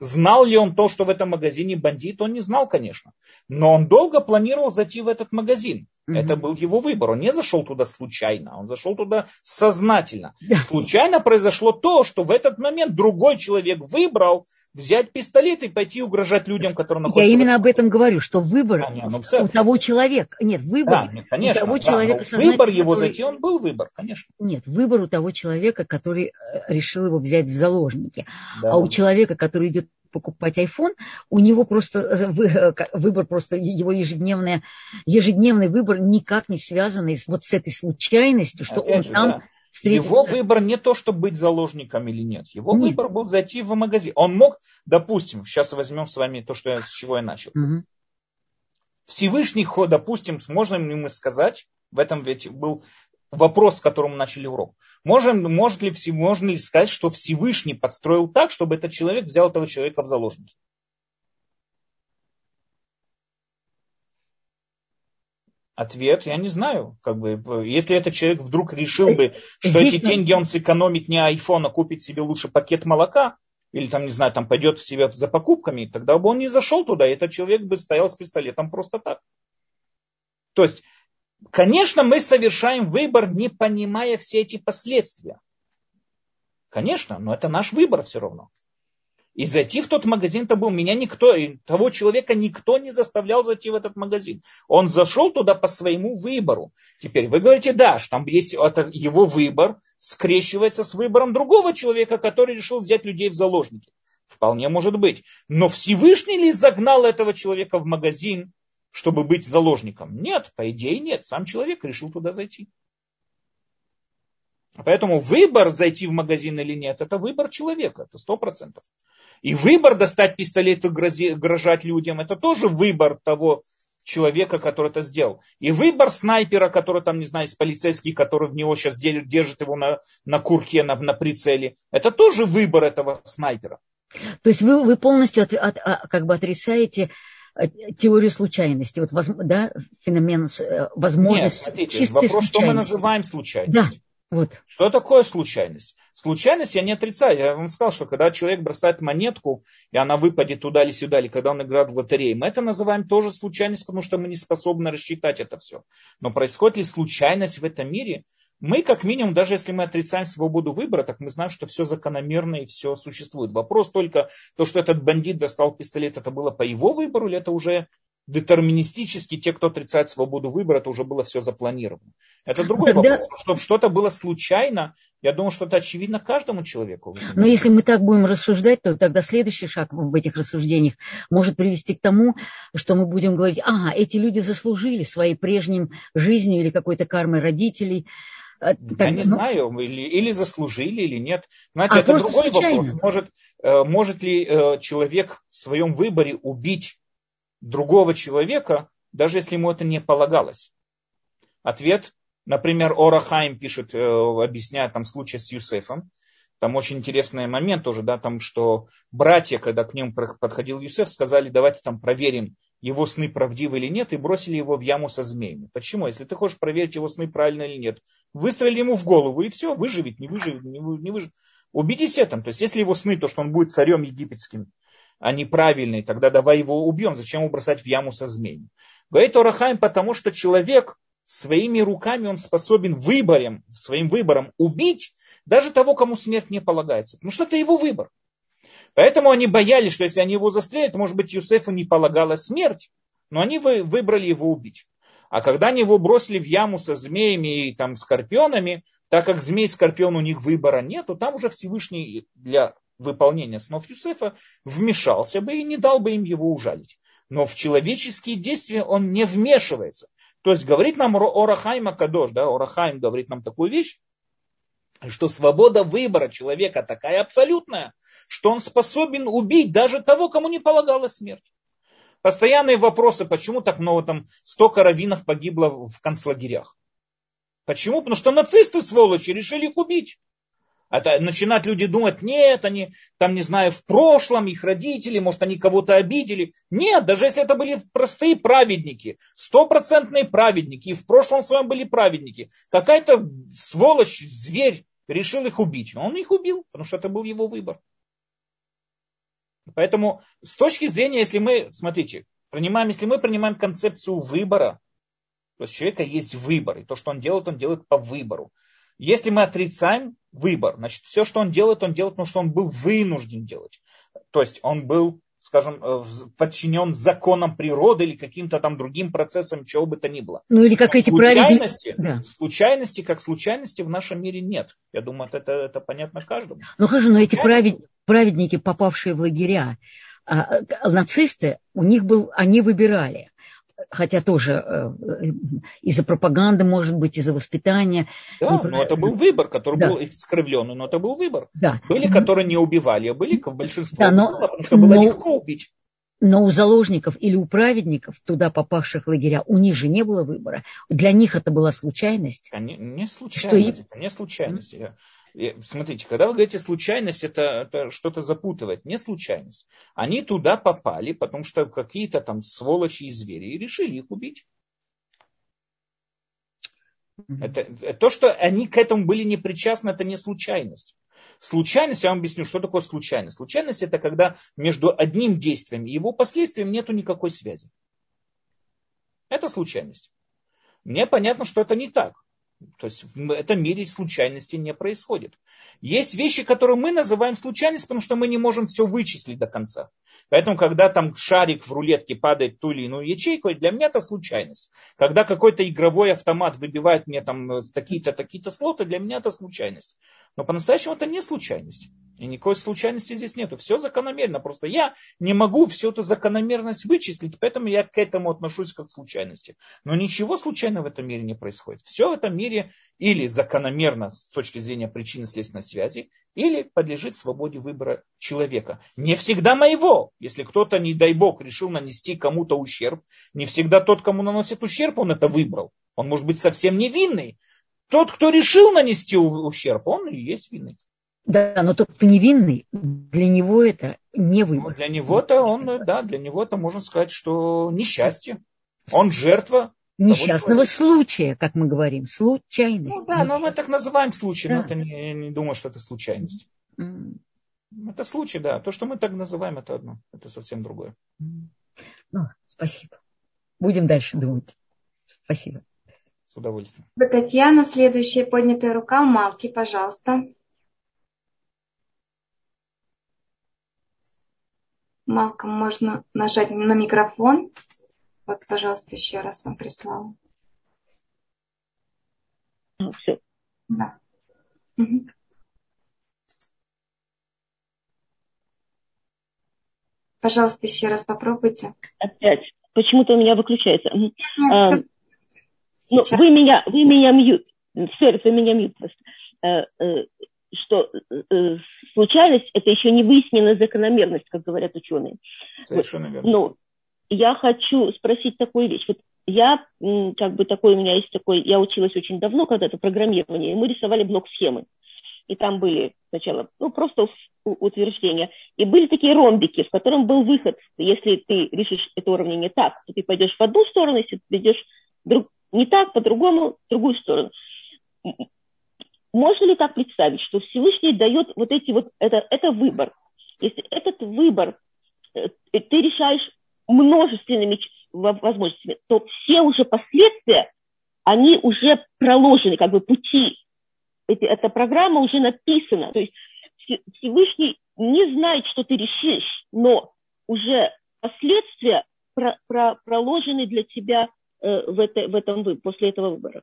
Знал ли он то, что в этом магазине бандит? Он не знал, конечно. Но он долго планировал зайти в этот магазин. Mm-hmm. Это был его выбор. Он не зашел туда случайно, он зашел туда сознательно. Случайно произошло то, что в этот момент другой человек выбрал взять пистолет и пойти угрожать людям, которые находятся... Я именно об этом говорю, что выбор а, нет, ну, у того человека... Нет, выбор да, нет, конечно, у того да, человека... Выбор его который... зайти, он был выбор, конечно. Нет, выбор у того человека, который э, решил его взять в заложники. Да. А у человека, который идет покупать iPhone, у него просто э, э, выбор, просто его ежедневный, ежедневный выбор никак не связанный вот с этой случайностью, что Опять он же, там да. Его выбор не то, чтобы быть заложником или нет. Его нет. выбор был зайти в магазин. Он мог, допустим, сейчас возьмем с вами то, что я, с чего я начал. Угу. Всевышний ход, допустим, можем ли мы сказать, в этом ведь был вопрос, с которым мы начали урок. Можем, может ли, можно ли сказать, что Всевышний подстроил так, чтобы этот человек взял этого человека в заложники? Ответ, я не знаю. Как бы, если этот человек вдруг решил бы, что Здесь эти деньги он сэкономит не iPhone, а купит себе лучше пакет молока, или там, не знаю, там пойдет в себя за покупками, тогда бы он не зашел туда, и этот человек бы стоял с пистолетом просто так. То есть, конечно, мы совершаем выбор, не понимая все эти последствия. Конечно, но это наш выбор все равно. И зайти в тот магазин это был меня никто, того человека никто не заставлял зайти в этот магазин. Он зашел туда по своему выбору. Теперь вы говорите, да, что там есть это его выбор, скрещивается с выбором другого человека, который решил взять людей в заложники. Вполне может быть. Но Всевышний ли загнал этого человека в магазин, чтобы быть заложником? Нет, по идее нет. Сам человек решил туда зайти. Поэтому выбор зайти в магазин или нет, это выбор человека, это сто процентов. И выбор достать пистолет и угрожать людям, это тоже выбор того человека, который это сделал. И выбор снайпера, который там, не знаю, полицейский, который в него сейчас держит его на, на курке, на, на прицеле, это тоже выбор этого снайпера. То есть вы, вы полностью от, от, а, как бы отрицаете э, теорию случайности, вот, да, феномен э, возможности. Нет, смотрите, вопрос, что мы называем случайностью. Да. Вот. Что такое случайность? Случайность я не отрицаю. Я вам сказал, что когда человек бросает монетку, и она выпадет туда или сюда, или когда он играет в лотерею, мы это называем тоже случайность, потому что мы не способны рассчитать это все. Но происходит ли случайность в этом мире? Мы, как минимум, даже если мы отрицаем свободу выбора, так мы знаем, что все закономерно и все существует. Вопрос только, то, что этот бандит достал пистолет, это было по его выбору, или это уже детерминистически те, кто отрицает свободу выбора, это уже было все запланировано. Это другой Тогда... вопрос. Чтобы что-то было случайно, я думаю, что это очевидно каждому человеку. Но если мы так будем рассуждать, то тогда следующий шаг в этих рассуждениях может привести к тому, что мы будем говорить, ага, эти люди заслужили своей прежним жизнью или какой-то кармой родителей. А, так, я не ну... знаю, или, или заслужили, или нет. Знаете, а это другой случайно. вопрос. Может, э, может ли э, человек в своем выборе убить другого человека, даже если ему это не полагалось? Ответ, например, Орахайм пишет, э, объясняет там случай с Юсефом. Там очень интересный момент тоже, да, там, что братья, когда к ним подходил Юсеф, сказали, давайте там проверим, его сны правдивы или нет, и бросили его в яму со змеями. Почему? Если ты хочешь проверить его сны правильно или нет, выстрели ему в голову, и все, выживет, не выживет, не выживет. Убедись этом. То есть, если его сны, то, что он будет царем египетским, а неправильный, тогда давай его убьем. Зачем его бросать в яму со змеями? Говорит Орахайм, потому что человек своими руками он способен выбором, своим выбором убить даже того, кому смерть не полагается. Потому что это его выбор. Поэтому они боялись, что если они его застрелят, может быть, Юсефу не полагалась смерть, но они выбрали его убить. А когда они его бросили в яму со змеями и там скорпионами, так как змей скорпион у них выбора нету, там уже Всевышний для выполнения снов Юсефа вмешался бы и не дал бы им его ужалить. Но в человеческие действия он не вмешивается. То есть говорит нам Орахайм Акадош, да, Орахайм говорит нам такую вещь, что свобода выбора человека такая абсолютная, что он способен убить даже того, кому не полагалась смерть. Постоянные вопросы, почему так много там столько раввинов погибло в концлагерях. Почему? Потому что нацисты, сволочи, решили их убить. Это начинают люди думать, нет, они там, не знаю, в прошлом, их родители, может, они кого-то обидели. Нет, даже если это были простые праведники, стопроцентные праведники, и в прошлом своем были праведники, какая-то сволочь, зверь решил их убить. Но он их убил, потому что это был его выбор. Поэтому с точки зрения, если мы, смотрите, принимаем, если мы принимаем концепцию выбора, то есть у человека есть выбор, и то, что он делает, он делает по выбору. Если мы отрицаем выбор, значит, все, что он делает, он делает, потому что он был вынужден делать. То есть он был, скажем, э, подчинен законам природы или каким-то там другим процессам, чего бы то ни было. Ну или как Но эти случайности, да. случайности, как случайности в нашем мире нет. Я думаю, это, это понятно каждому. Ну хорошо, но эти правед, праведники, попавшие в лагеря, а, а, нацисты, у них был, они выбирали хотя тоже э, из-за пропаганды, может быть, из-за воспитания. Да, но это был выбор, который да. был искривленный, но это был выбор. Да. Были, которые не убивали, а были большинство, да, но, было, потому что было но, легко убить. Но у заложников или у праведников, туда попавших в лагеря, у них же не было выбора. Для них это была случайность. Не, не случайность, что... не случайность. Mm-hmm. Смотрите, когда вы говорите случайность, это, это что-то запутывает. Не случайность. Они туда попали, потому что какие-то там сволочи и звери и решили их убить. Это, то, что они к этому были не причастны, это не случайность. Случайность, я вам объясню, что такое случайность. Случайность это когда между одним действием и его последствием нет никакой связи. Это случайность. Мне понятно, что это не так. То есть в этом мире случайности не происходит. Есть вещи, которые мы называем случайностью, потому что мы не можем все вычислить до конца. Поэтому, когда там шарик в рулетке падает в ту или иную ячейку, для меня это случайность. Когда какой-то игровой автомат выбивает мне там э, такие-то, такие-то слоты, для меня это случайность. Но по-настоящему это не случайность. И никакой случайности здесь нету. Все закономерно. Просто я не могу всю эту закономерность вычислить, поэтому я к этому отношусь как к случайности. Но ничего случайного в этом мире не происходит. Все в этом мире или закономерно с точки зрения причины следственной связи, или подлежит свободе выбора человека. Не всегда моего. Если кто-то, не дай бог, решил нанести кому-то ущерб, не всегда тот, кому наносит ущерб, он это выбрал. Он может быть совсем невинный. Тот, кто решил нанести ущерб, он и есть винный. Да, но тот, кто невинный, для него это не выбор. Ну, для него-то он, да, для него это можно сказать, что несчастье. Он жертва несчастного случая, как мы говорим, случайность. Ну да, но мы так называем случай, да. но это не, я не думаю, что это случайность. Mm. Это случай, да. То, что мы так называем, это одно, это совсем другое. Ну, спасибо. Будем дальше думать. Спасибо. С удовольствием. Татьяна, следующая поднятая рука. Малки, пожалуйста. Малка, можно нажать на микрофон. Вот, пожалуйста, еще раз вам прислала. Ну, все. Да. Угу. Пожалуйста, еще раз попробуйте. Опять. Почему-то у меня выключается. Нет, а, ну, вы меня, вы меня мьют. Сэр, вы меня мьют просто. А, а, что э, случайность это еще не выясненная закономерность, как говорят ученые. Совершенно верно. Ну, я хочу спросить такую вещь. Вот я, как бы такой, у меня есть такой, я училась очень давно когда-то программирование, и мы рисовали блок-схемы. И там были сначала, ну, просто утверждения. И были такие ромбики, в котором был выход. Если ты решишь это уравнение так, то ты пойдешь в одну сторону, если ты идешь друг, не так, по-другому, в другую сторону. Можно ли так представить, что Всевышний дает вот эти вот, это, это выбор. Если этот выбор э, ты решаешь множественными возможностями, то все уже последствия, они уже проложены, как бы пути. Эти, эта программа уже написана. То есть Всевышний не знает, что ты решишь, но уже последствия про, про, проложены для тебя в, это, в этом, после этого выбора.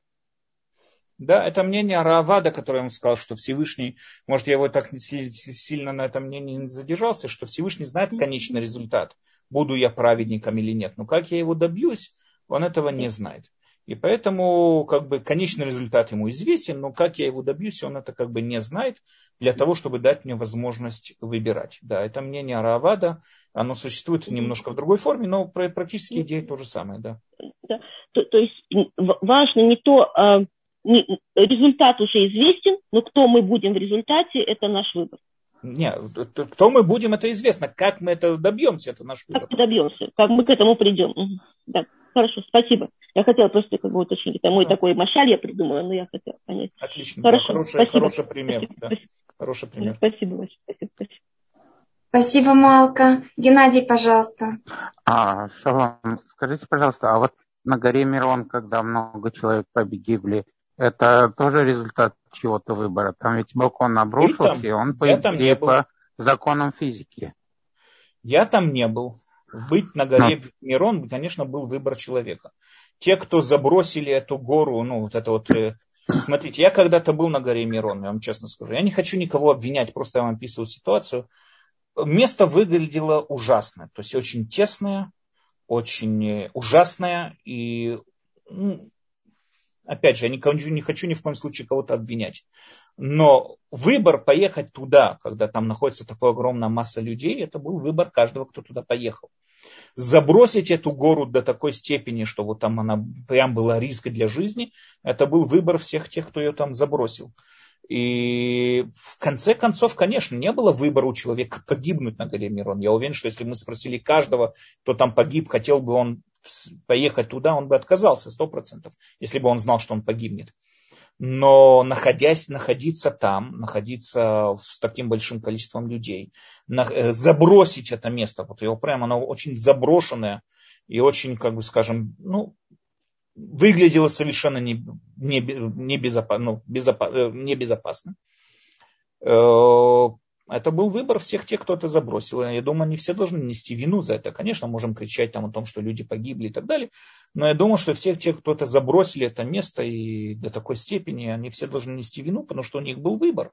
Да, это мнение Раавада, которое он сказал, что Всевышний, может, я его так сильно на этом мнении не задержался, что Всевышний знает конечный результат, буду я праведником или нет. Но как я его добьюсь, он этого не знает. И поэтому как бы конечный результат ему известен, но как я его добьюсь, он это как бы не знает, для того, чтобы дать мне возможность выбирать. Да, это мнение Раавада, оно существует немножко в другой форме, но практически идея то же самое. Да. Да. То, то есть важно не то, а, не, результат уже известен, но кто мы будем в результате, это наш выбор. Нет, кто мы будем, это известно. Как мы это добьемся, это наш выбор. Как добьемся, как мы к этому придем. Да, хорошо, спасибо. Я хотела просто как бы уточнить. Это мой а. такой машаль я придумала, но я хотела понять. Отлично. Хорошо, да, хороший, спасибо. хороший пример. Спасибо, да. спасибо. Хороший пример. Спасибо, Вася. Спасибо, спасибо. Спасибо, Малка. Геннадий, пожалуйста. А, Шалом, скажите, пожалуйста, а вот на горе Мирон, когда много человек погибли, это тоже результат чего-то выбора? Там ведь балкон обрушился, и, и он, по идее, по законам физики. Я там не был. Быть на горе Но. Мирон, конечно, был выбор человека. Те, кто забросили эту гору, ну, вот это вот э, Смотрите, я когда-то был на горе Мирон, я вам честно скажу. Я не хочу никого обвинять, просто я вам описываю ситуацию. Место выглядело ужасно, то есть очень тесное, очень ужасное. И, ну, опять же, я не хочу ни в коем случае кого-то обвинять. Но выбор поехать туда, когда там находится такая огромная масса людей, это был выбор каждого, кто туда поехал забросить эту гору до такой степени, что вот там она прям была риск для жизни, это был выбор всех тех, кто ее там забросил. И в конце концов, конечно, не было выбора у человека погибнуть на горе Мирон. Я уверен, что если мы спросили каждого, кто там погиб, хотел бы он поехать туда, он бы отказался, сто процентов, если бы он знал, что он погибнет но находясь, находиться там, находиться с таким большим количеством людей, э, забросить это место, вот его прямо, оно очень заброшенное и очень, как бы скажем, ну, выглядело совершенно не, не, не, безопасно, ну, безопа, э, небезопасно. Это был выбор всех тех, кто это забросил. Я думаю, они все должны нести вину за это. Конечно, можем кричать там о том, что люди погибли и так далее. Но я думаю, что всех тех, кто это забросили, это место и до такой степени, они все должны нести вину, потому что у них был выбор.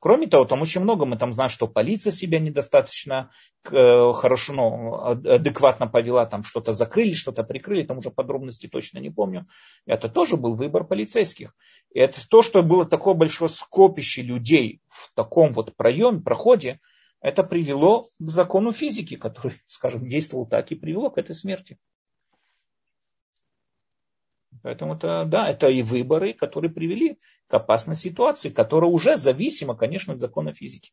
Кроме того, там очень много, мы там знаем, что полиция себя недостаточно э, хорошо, ну, адекватно повела, там что-то закрыли, что-то прикрыли, там уже подробности точно не помню. Это тоже был выбор полицейских. Это то, что было такое большое скопище людей в таком вот проеме, проходе, это привело к закону физики, который, [LAUGHS] скажем, действовал так и привело к этой смерти. Поэтому это, да, это и выборы, которые привели к опасной ситуации, которая уже зависима, конечно, от закона физики.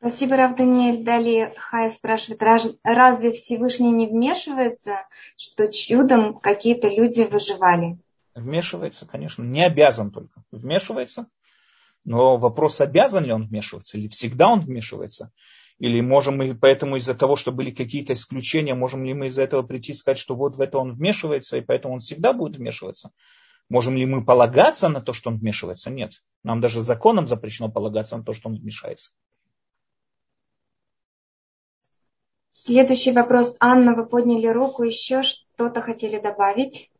Спасибо, Рав Даниэль. Далее Хая спрашивает, разве Всевышний не вмешивается, что чудом какие-то люди выживали? Вмешивается, конечно. Не обязан только. Вмешивается. Но вопрос, обязан ли он вмешиваться, или всегда он вмешивается. Или можем мы поэтому из-за того, что были какие-то исключения, можем ли мы из-за этого прийти и сказать, что вот в это он вмешивается, и поэтому он всегда будет вмешиваться? Можем ли мы полагаться на то, что он вмешивается? Нет. Нам даже законом запрещено полагаться на то, что он вмешается. Следующий вопрос. Анна, вы подняли руку. Еще что-то хотели добавить?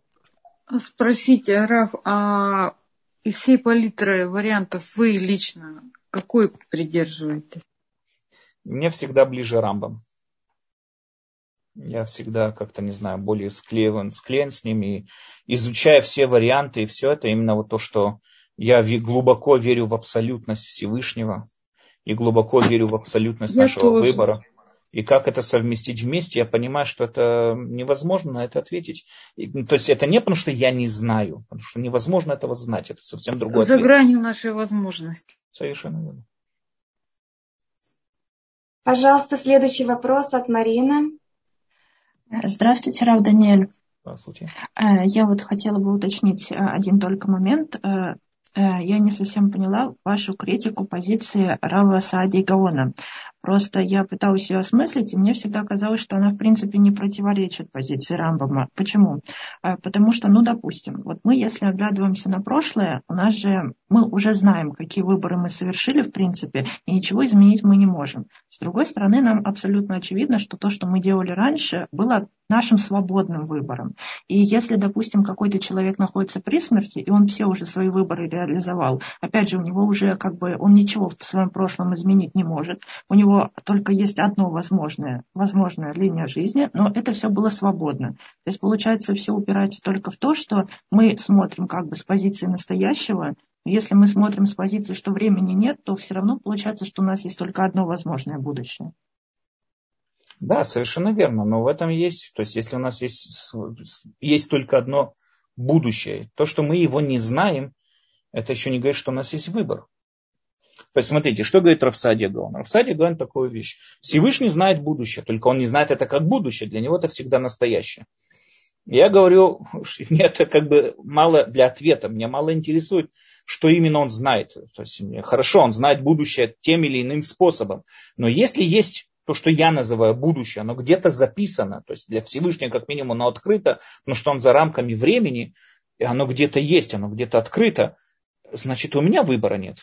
Спросите, Раф, а из всей палитры вариантов вы лично какой придерживаетесь? Мне всегда ближе Рамбам. Я всегда как-то, не знаю, более склеен, склеен с ними. И изучая все варианты и все это, именно вот то, что я глубоко верю в абсолютность Всевышнего и глубоко верю в абсолютность я нашего тоже. выбора. И как это совместить вместе, я понимаю, что это невозможно на это ответить. И, ну, то есть это не потому, что я не знаю, потому что невозможно этого знать. Это совсем другое. За ответ. гранью нашей возможности. Совершенно верно. Пожалуйста, следующий вопрос от Марины. Здравствуйте, Рав Даниэль. Здравствуйте. Э, я вот хотела бы уточнить э, один только момент. Э, я не совсем поняла вашу критику позиции Рава Саади Гаона. Просто я пыталась ее осмыслить, и мне всегда казалось, что она, в принципе, не противоречит позиции Рамбама. Почему? Потому что, ну, допустим, вот мы, если оглядываемся на прошлое, у нас же мы уже знаем, какие выборы мы совершили, в принципе, и ничего изменить мы не можем. С другой стороны, нам абсолютно очевидно, что то, что мы делали раньше, было нашим свободным выбором. И если, допустим, какой-то человек находится при смерти, и он все уже свои выборы реализовал, опять же, у него уже как бы, он ничего в своем прошлом изменить не может, у него только есть одно возможное, возможная линия жизни, но это все было свободно. То есть, получается, все упирается только в то, что мы смотрим как бы с позиции настоящего, если мы смотрим с позиции, что времени нет, то все равно получается, что у нас есть только одно возможное будущее. Да, совершенно верно. Но в этом есть, то есть если у нас есть, есть только одно будущее, то, что мы его не знаем, это еще не говорит, что у нас есть выбор. То есть смотрите, что говорит Рафсадия Гаон? Рафсадия говорит такую вещь. Всевышний знает будущее, только он не знает это как будущее, для него это всегда настоящее. Я говорю, мне это как бы мало для ответа, меня мало интересует, что именно он знает. То есть, хорошо, он знает будущее тем или иным способом, но если есть то, что я называю будущее, оно где-то записано, то есть для Всевышнего как минимум оно открыто, потому что он за рамками времени, оно где-то есть, оно где-то открыто, значит у меня выбора нет.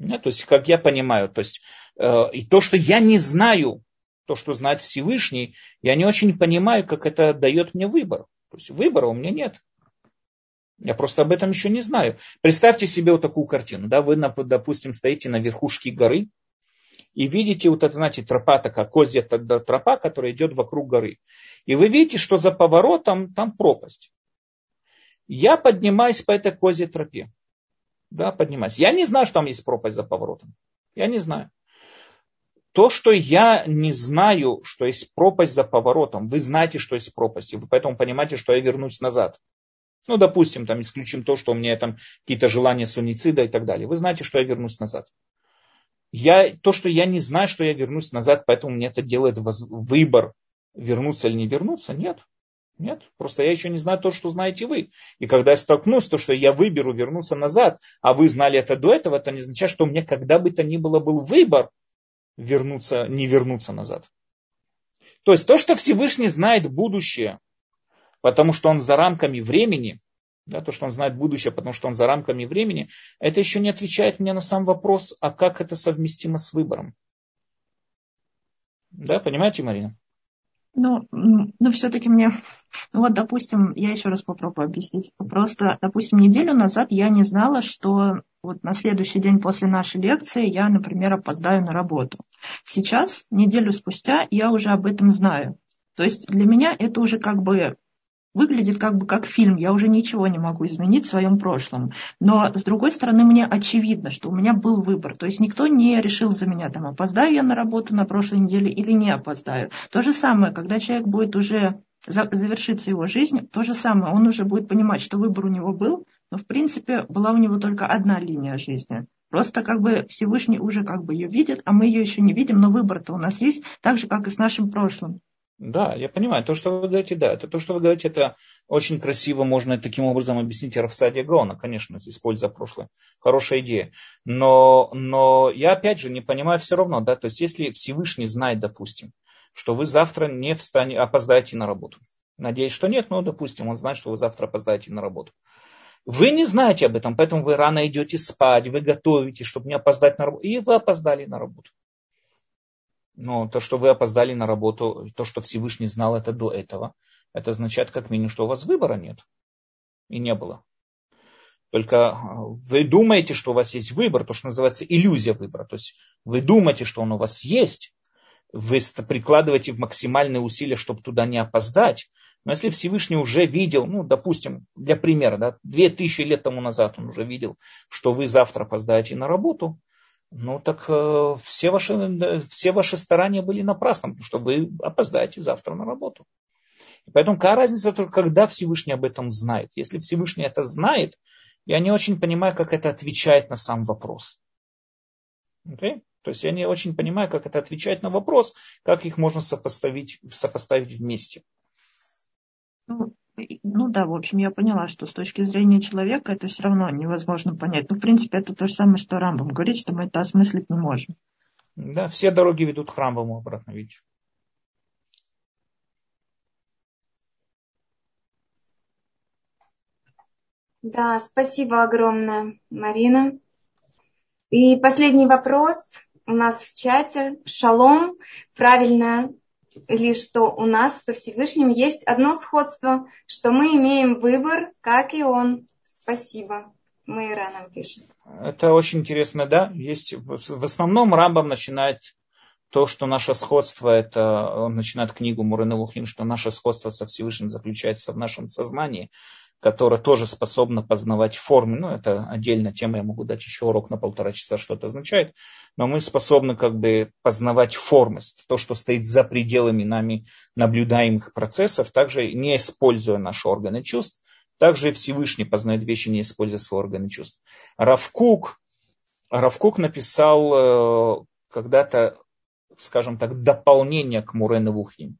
Нет то есть, как я понимаю, то есть, э, и то, что я не знаю, то, что знает Всевышний, я не очень понимаю, как это дает мне выбор. То есть выбора у меня нет. Я просто об этом еще не знаю. Представьте себе вот такую картину. Да? Вы, допустим, стоите на верхушке горы, и видите вот это, знаете, тропа такая, козья тропа, которая идет вокруг горы. И вы видите, что за поворотом там пропасть. Я поднимаюсь по этой козьей тропе. Да, поднимаюсь. Я не знаю, что там есть пропасть за поворотом. Я не знаю. То, что я не знаю, что есть пропасть за поворотом, вы знаете, что есть пропасть, и вы поэтому понимаете, что я вернусь назад. Ну, допустим, там исключим то, что у меня там какие-то желания суницида и так далее. Вы знаете, что я вернусь назад я, то, что я не знаю, что я вернусь назад, поэтому мне это делает выбор, вернуться или не вернуться, нет. Нет, просто я еще не знаю то, что знаете вы. И когда я столкнусь, то, что я выберу вернуться назад, а вы знали это до этого, это не означает, что у меня когда бы то ни было был выбор вернуться, не вернуться назад. То есть то, что Всевышний знает будущее, потому что он за рамками времени, да, то, что он знает будущее, потому что он за рамками времени, это еще не отвечает мне на сам вопрос, а как это совместимо с выбором. Да, понимаете, Марина? Ну, ну все-таки мне, ну вот, допустим, я еще раз попробую объяснить. Просто, допустим, неделю назад я не знала, что вот на следующий день после нашей лекции я, например, опоздаю на работу. Сейчас, неделю спустя, я уже об этом знаю. То есть для меня это уже как бы выглядит как бы как фильм, я уже ничего не могу изменить в своем прошлом. Но, с другой стороны, мне очевидно, что у меня был выбор. То есть никто не решил за меня, там, опоздаю я на работу на прошлой неделе или не опоздаю. То же самое, когда человек будет уже завершиться его жизнь, то же самое, он уже будет понимать, что выбор у него был, но, в принципе, была у него только одна линия жизни. Просто как бы Всевышний уже как бы ее видит, а мы ее еще не видим, но выбор-то у нас есть, так же, как и с нашим прошлым. Да, я понимаю. То, что вы говорите, да. Это то, что вы говорите, это очень красиво можно таким образом объяснить Рафсадия Гаона, конечно, используя прошлое. Хорошая идея. Но, но я опять же не понимаю все равно, да, то есть если Всевышний знает, допустим, что вы завтра не встанете, опоздаете на работу. Надеюсь, что нет, но, допустим, он знает, что вы завтра опоздаете на работу. Вы не знаете об этом, поэтому вы рано идете спать, вы готовите, чтобы не опоздать на работу. И вы опоздали на работу. Но то, что вы опоздали на работу, то, что Всевышний знал это до этого, это означает как минимум, что у вас выбора нет. И не было. Только э, вы думаете, что у вас есть выбор, то, что называется иллюзия выбора. То есть вы думаете, что он у вас есть, вы прикладываете максимальные усилия, чтобы туда не опоздать. Но если Всевышний уже видел, ну, допустим, для примера, да, две тысячи лет тому назад он уже видел, что вы завтра опоздаете на работу, ну так э, все, ваши, все ваши старания были напрасны, потому что вы опоздаете завтра на работу. И поэтому какая разница только, когда Всевышний об этом знает. Если Всевышний это знает, я не очень понимаю, как это отвечает на сам вопрос. Okay? То есть я не очень понимаю, как это отвечает на вопрос, как их можно сопоставить, сопоставить вместе. Ну, ну да, в общем, я поняла, что с точки зрения человека это все равно невозможно понять. Ну, в принципе, это то же самое, что Рамбам говорит, что мы это осмыслить не можем. Да, все дороги ведут к Рамбаму обратно, видите. Да, спасибо огромное, Марина. И последний вопрос у нас в чате. Шалом. Правильно ли, что у нас со Всевышним есть одно сходство, что мы имеем выбор, как и он. Спасибо. Майра нам пишет. Это очень интересно, да. Есть, в основном Рамбам начинает то, что наше сходство, это он начинает книгу Мурена Лухин, что наше сходство со Всевышним заключается в нашем сознании, которое тоже способно познавать формы. Ну, это отдельная тема, я могу дать еще урок на полтора часа, что это означает. Но мы способны как бы познавать формы, то, что стоит за пределами нами наблюдаемых процессов, также не используя наши органы чувств. Также Всевышний познает вещи, не используя свои органы чувств. Равкук, Равкук написал э, когда-то скажем так, дополнение к Мурене Вухим.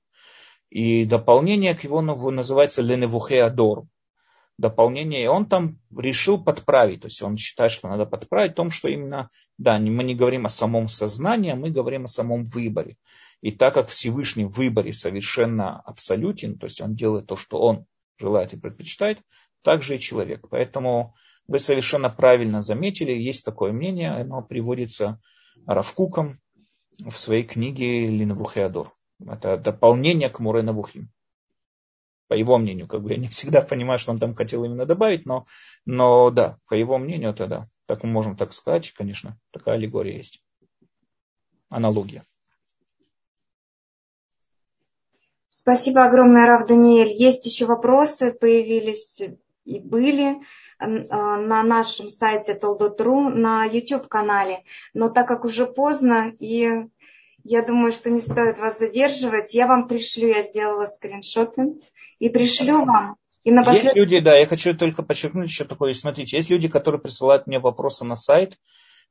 И дополнение к его называется Леневухе Адор. Дополнение, и он там решил подправить, то есть он считает, что надо подправить в том, что именно, да, мы не говорим о самом сознании, а мы говорим о самом выборе. И так как Всевышний в выборе совершенно абсолютен, то есть он делает то, что он желает и предпочитает, так же и человек. Поэтому вы совершенно правильно заметили, есть такое мнение, оно приводится Равкуком, в своей книге Линвухеадор. Это дополнение к Муре Навухим. По его мнению, как бы я не всегда [LAUGHS] понимаю, что он там хотел именно добавить, но, но да, по его мнению, это да. Так мы можем так сказать, конечно, такая аллегория есть. Аналогия. Спасибо огромное, Рав Даниэль. Есть еще вопросы, появились и были. Э, на нашем сайте Толдот.ру, на YouTube-канале. Но так как уже поздно, и я думаю, что не стоит вас задерживать, я вам пришлю, я сделала скриншоты, и пришлю вам. И напоследок... Есть люди, да, я хочу только подчеркнуть еще такое, смотрите, есть люди, которые присылают мне вопросы на сайт,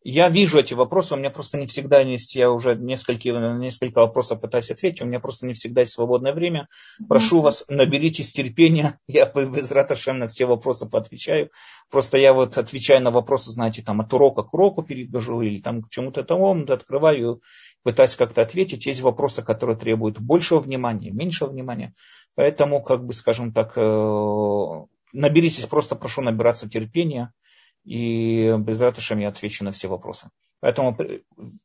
я вижу эти вопросы, у меня просто не всегда есть, я уже несколько, несколько вопросов пытаюсь ответить, у меня просто не всегда есть свободное время. Прошу вас, наберитесь терпения, [LAUGHS] я без раташем на все вопросы поотвечаю. Просто я вот отвечаю на вопросы, знаете, там от урока к уроку перехожу или там к чему-то тому, открываю, пытаюсь как-то ответить. Есть вопросы, которые требуют большего внимания, меньшего внимания. Поэтому, как бы, скажем так, э, наберитесь, просто прошу набираться терпения и без ратышем я отвечу на все вопросы. Поэтому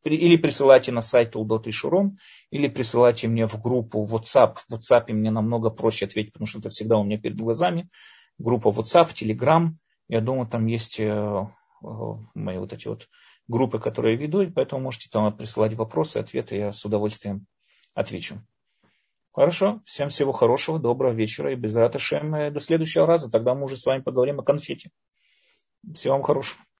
или присылайте на сайт Улдот и Шуром, или присылайте мне в группу WhatsApp. В WhatsApp мне намного проще ответить, потому что это всегда у меня перед глазами. Группа WhatsApp, Telegram. Я думаю, там есть э, э, мои вот эти вот группы, которые я веду, и поэтому можете там присылать вопросы, ответы, я с удовольствием отвечу. Хорошо, всем всего хорошего, доброго вечера и без раташем до следующего раза. Тогда мы уже с вами поговорим о конфете. Всего вам хорошего.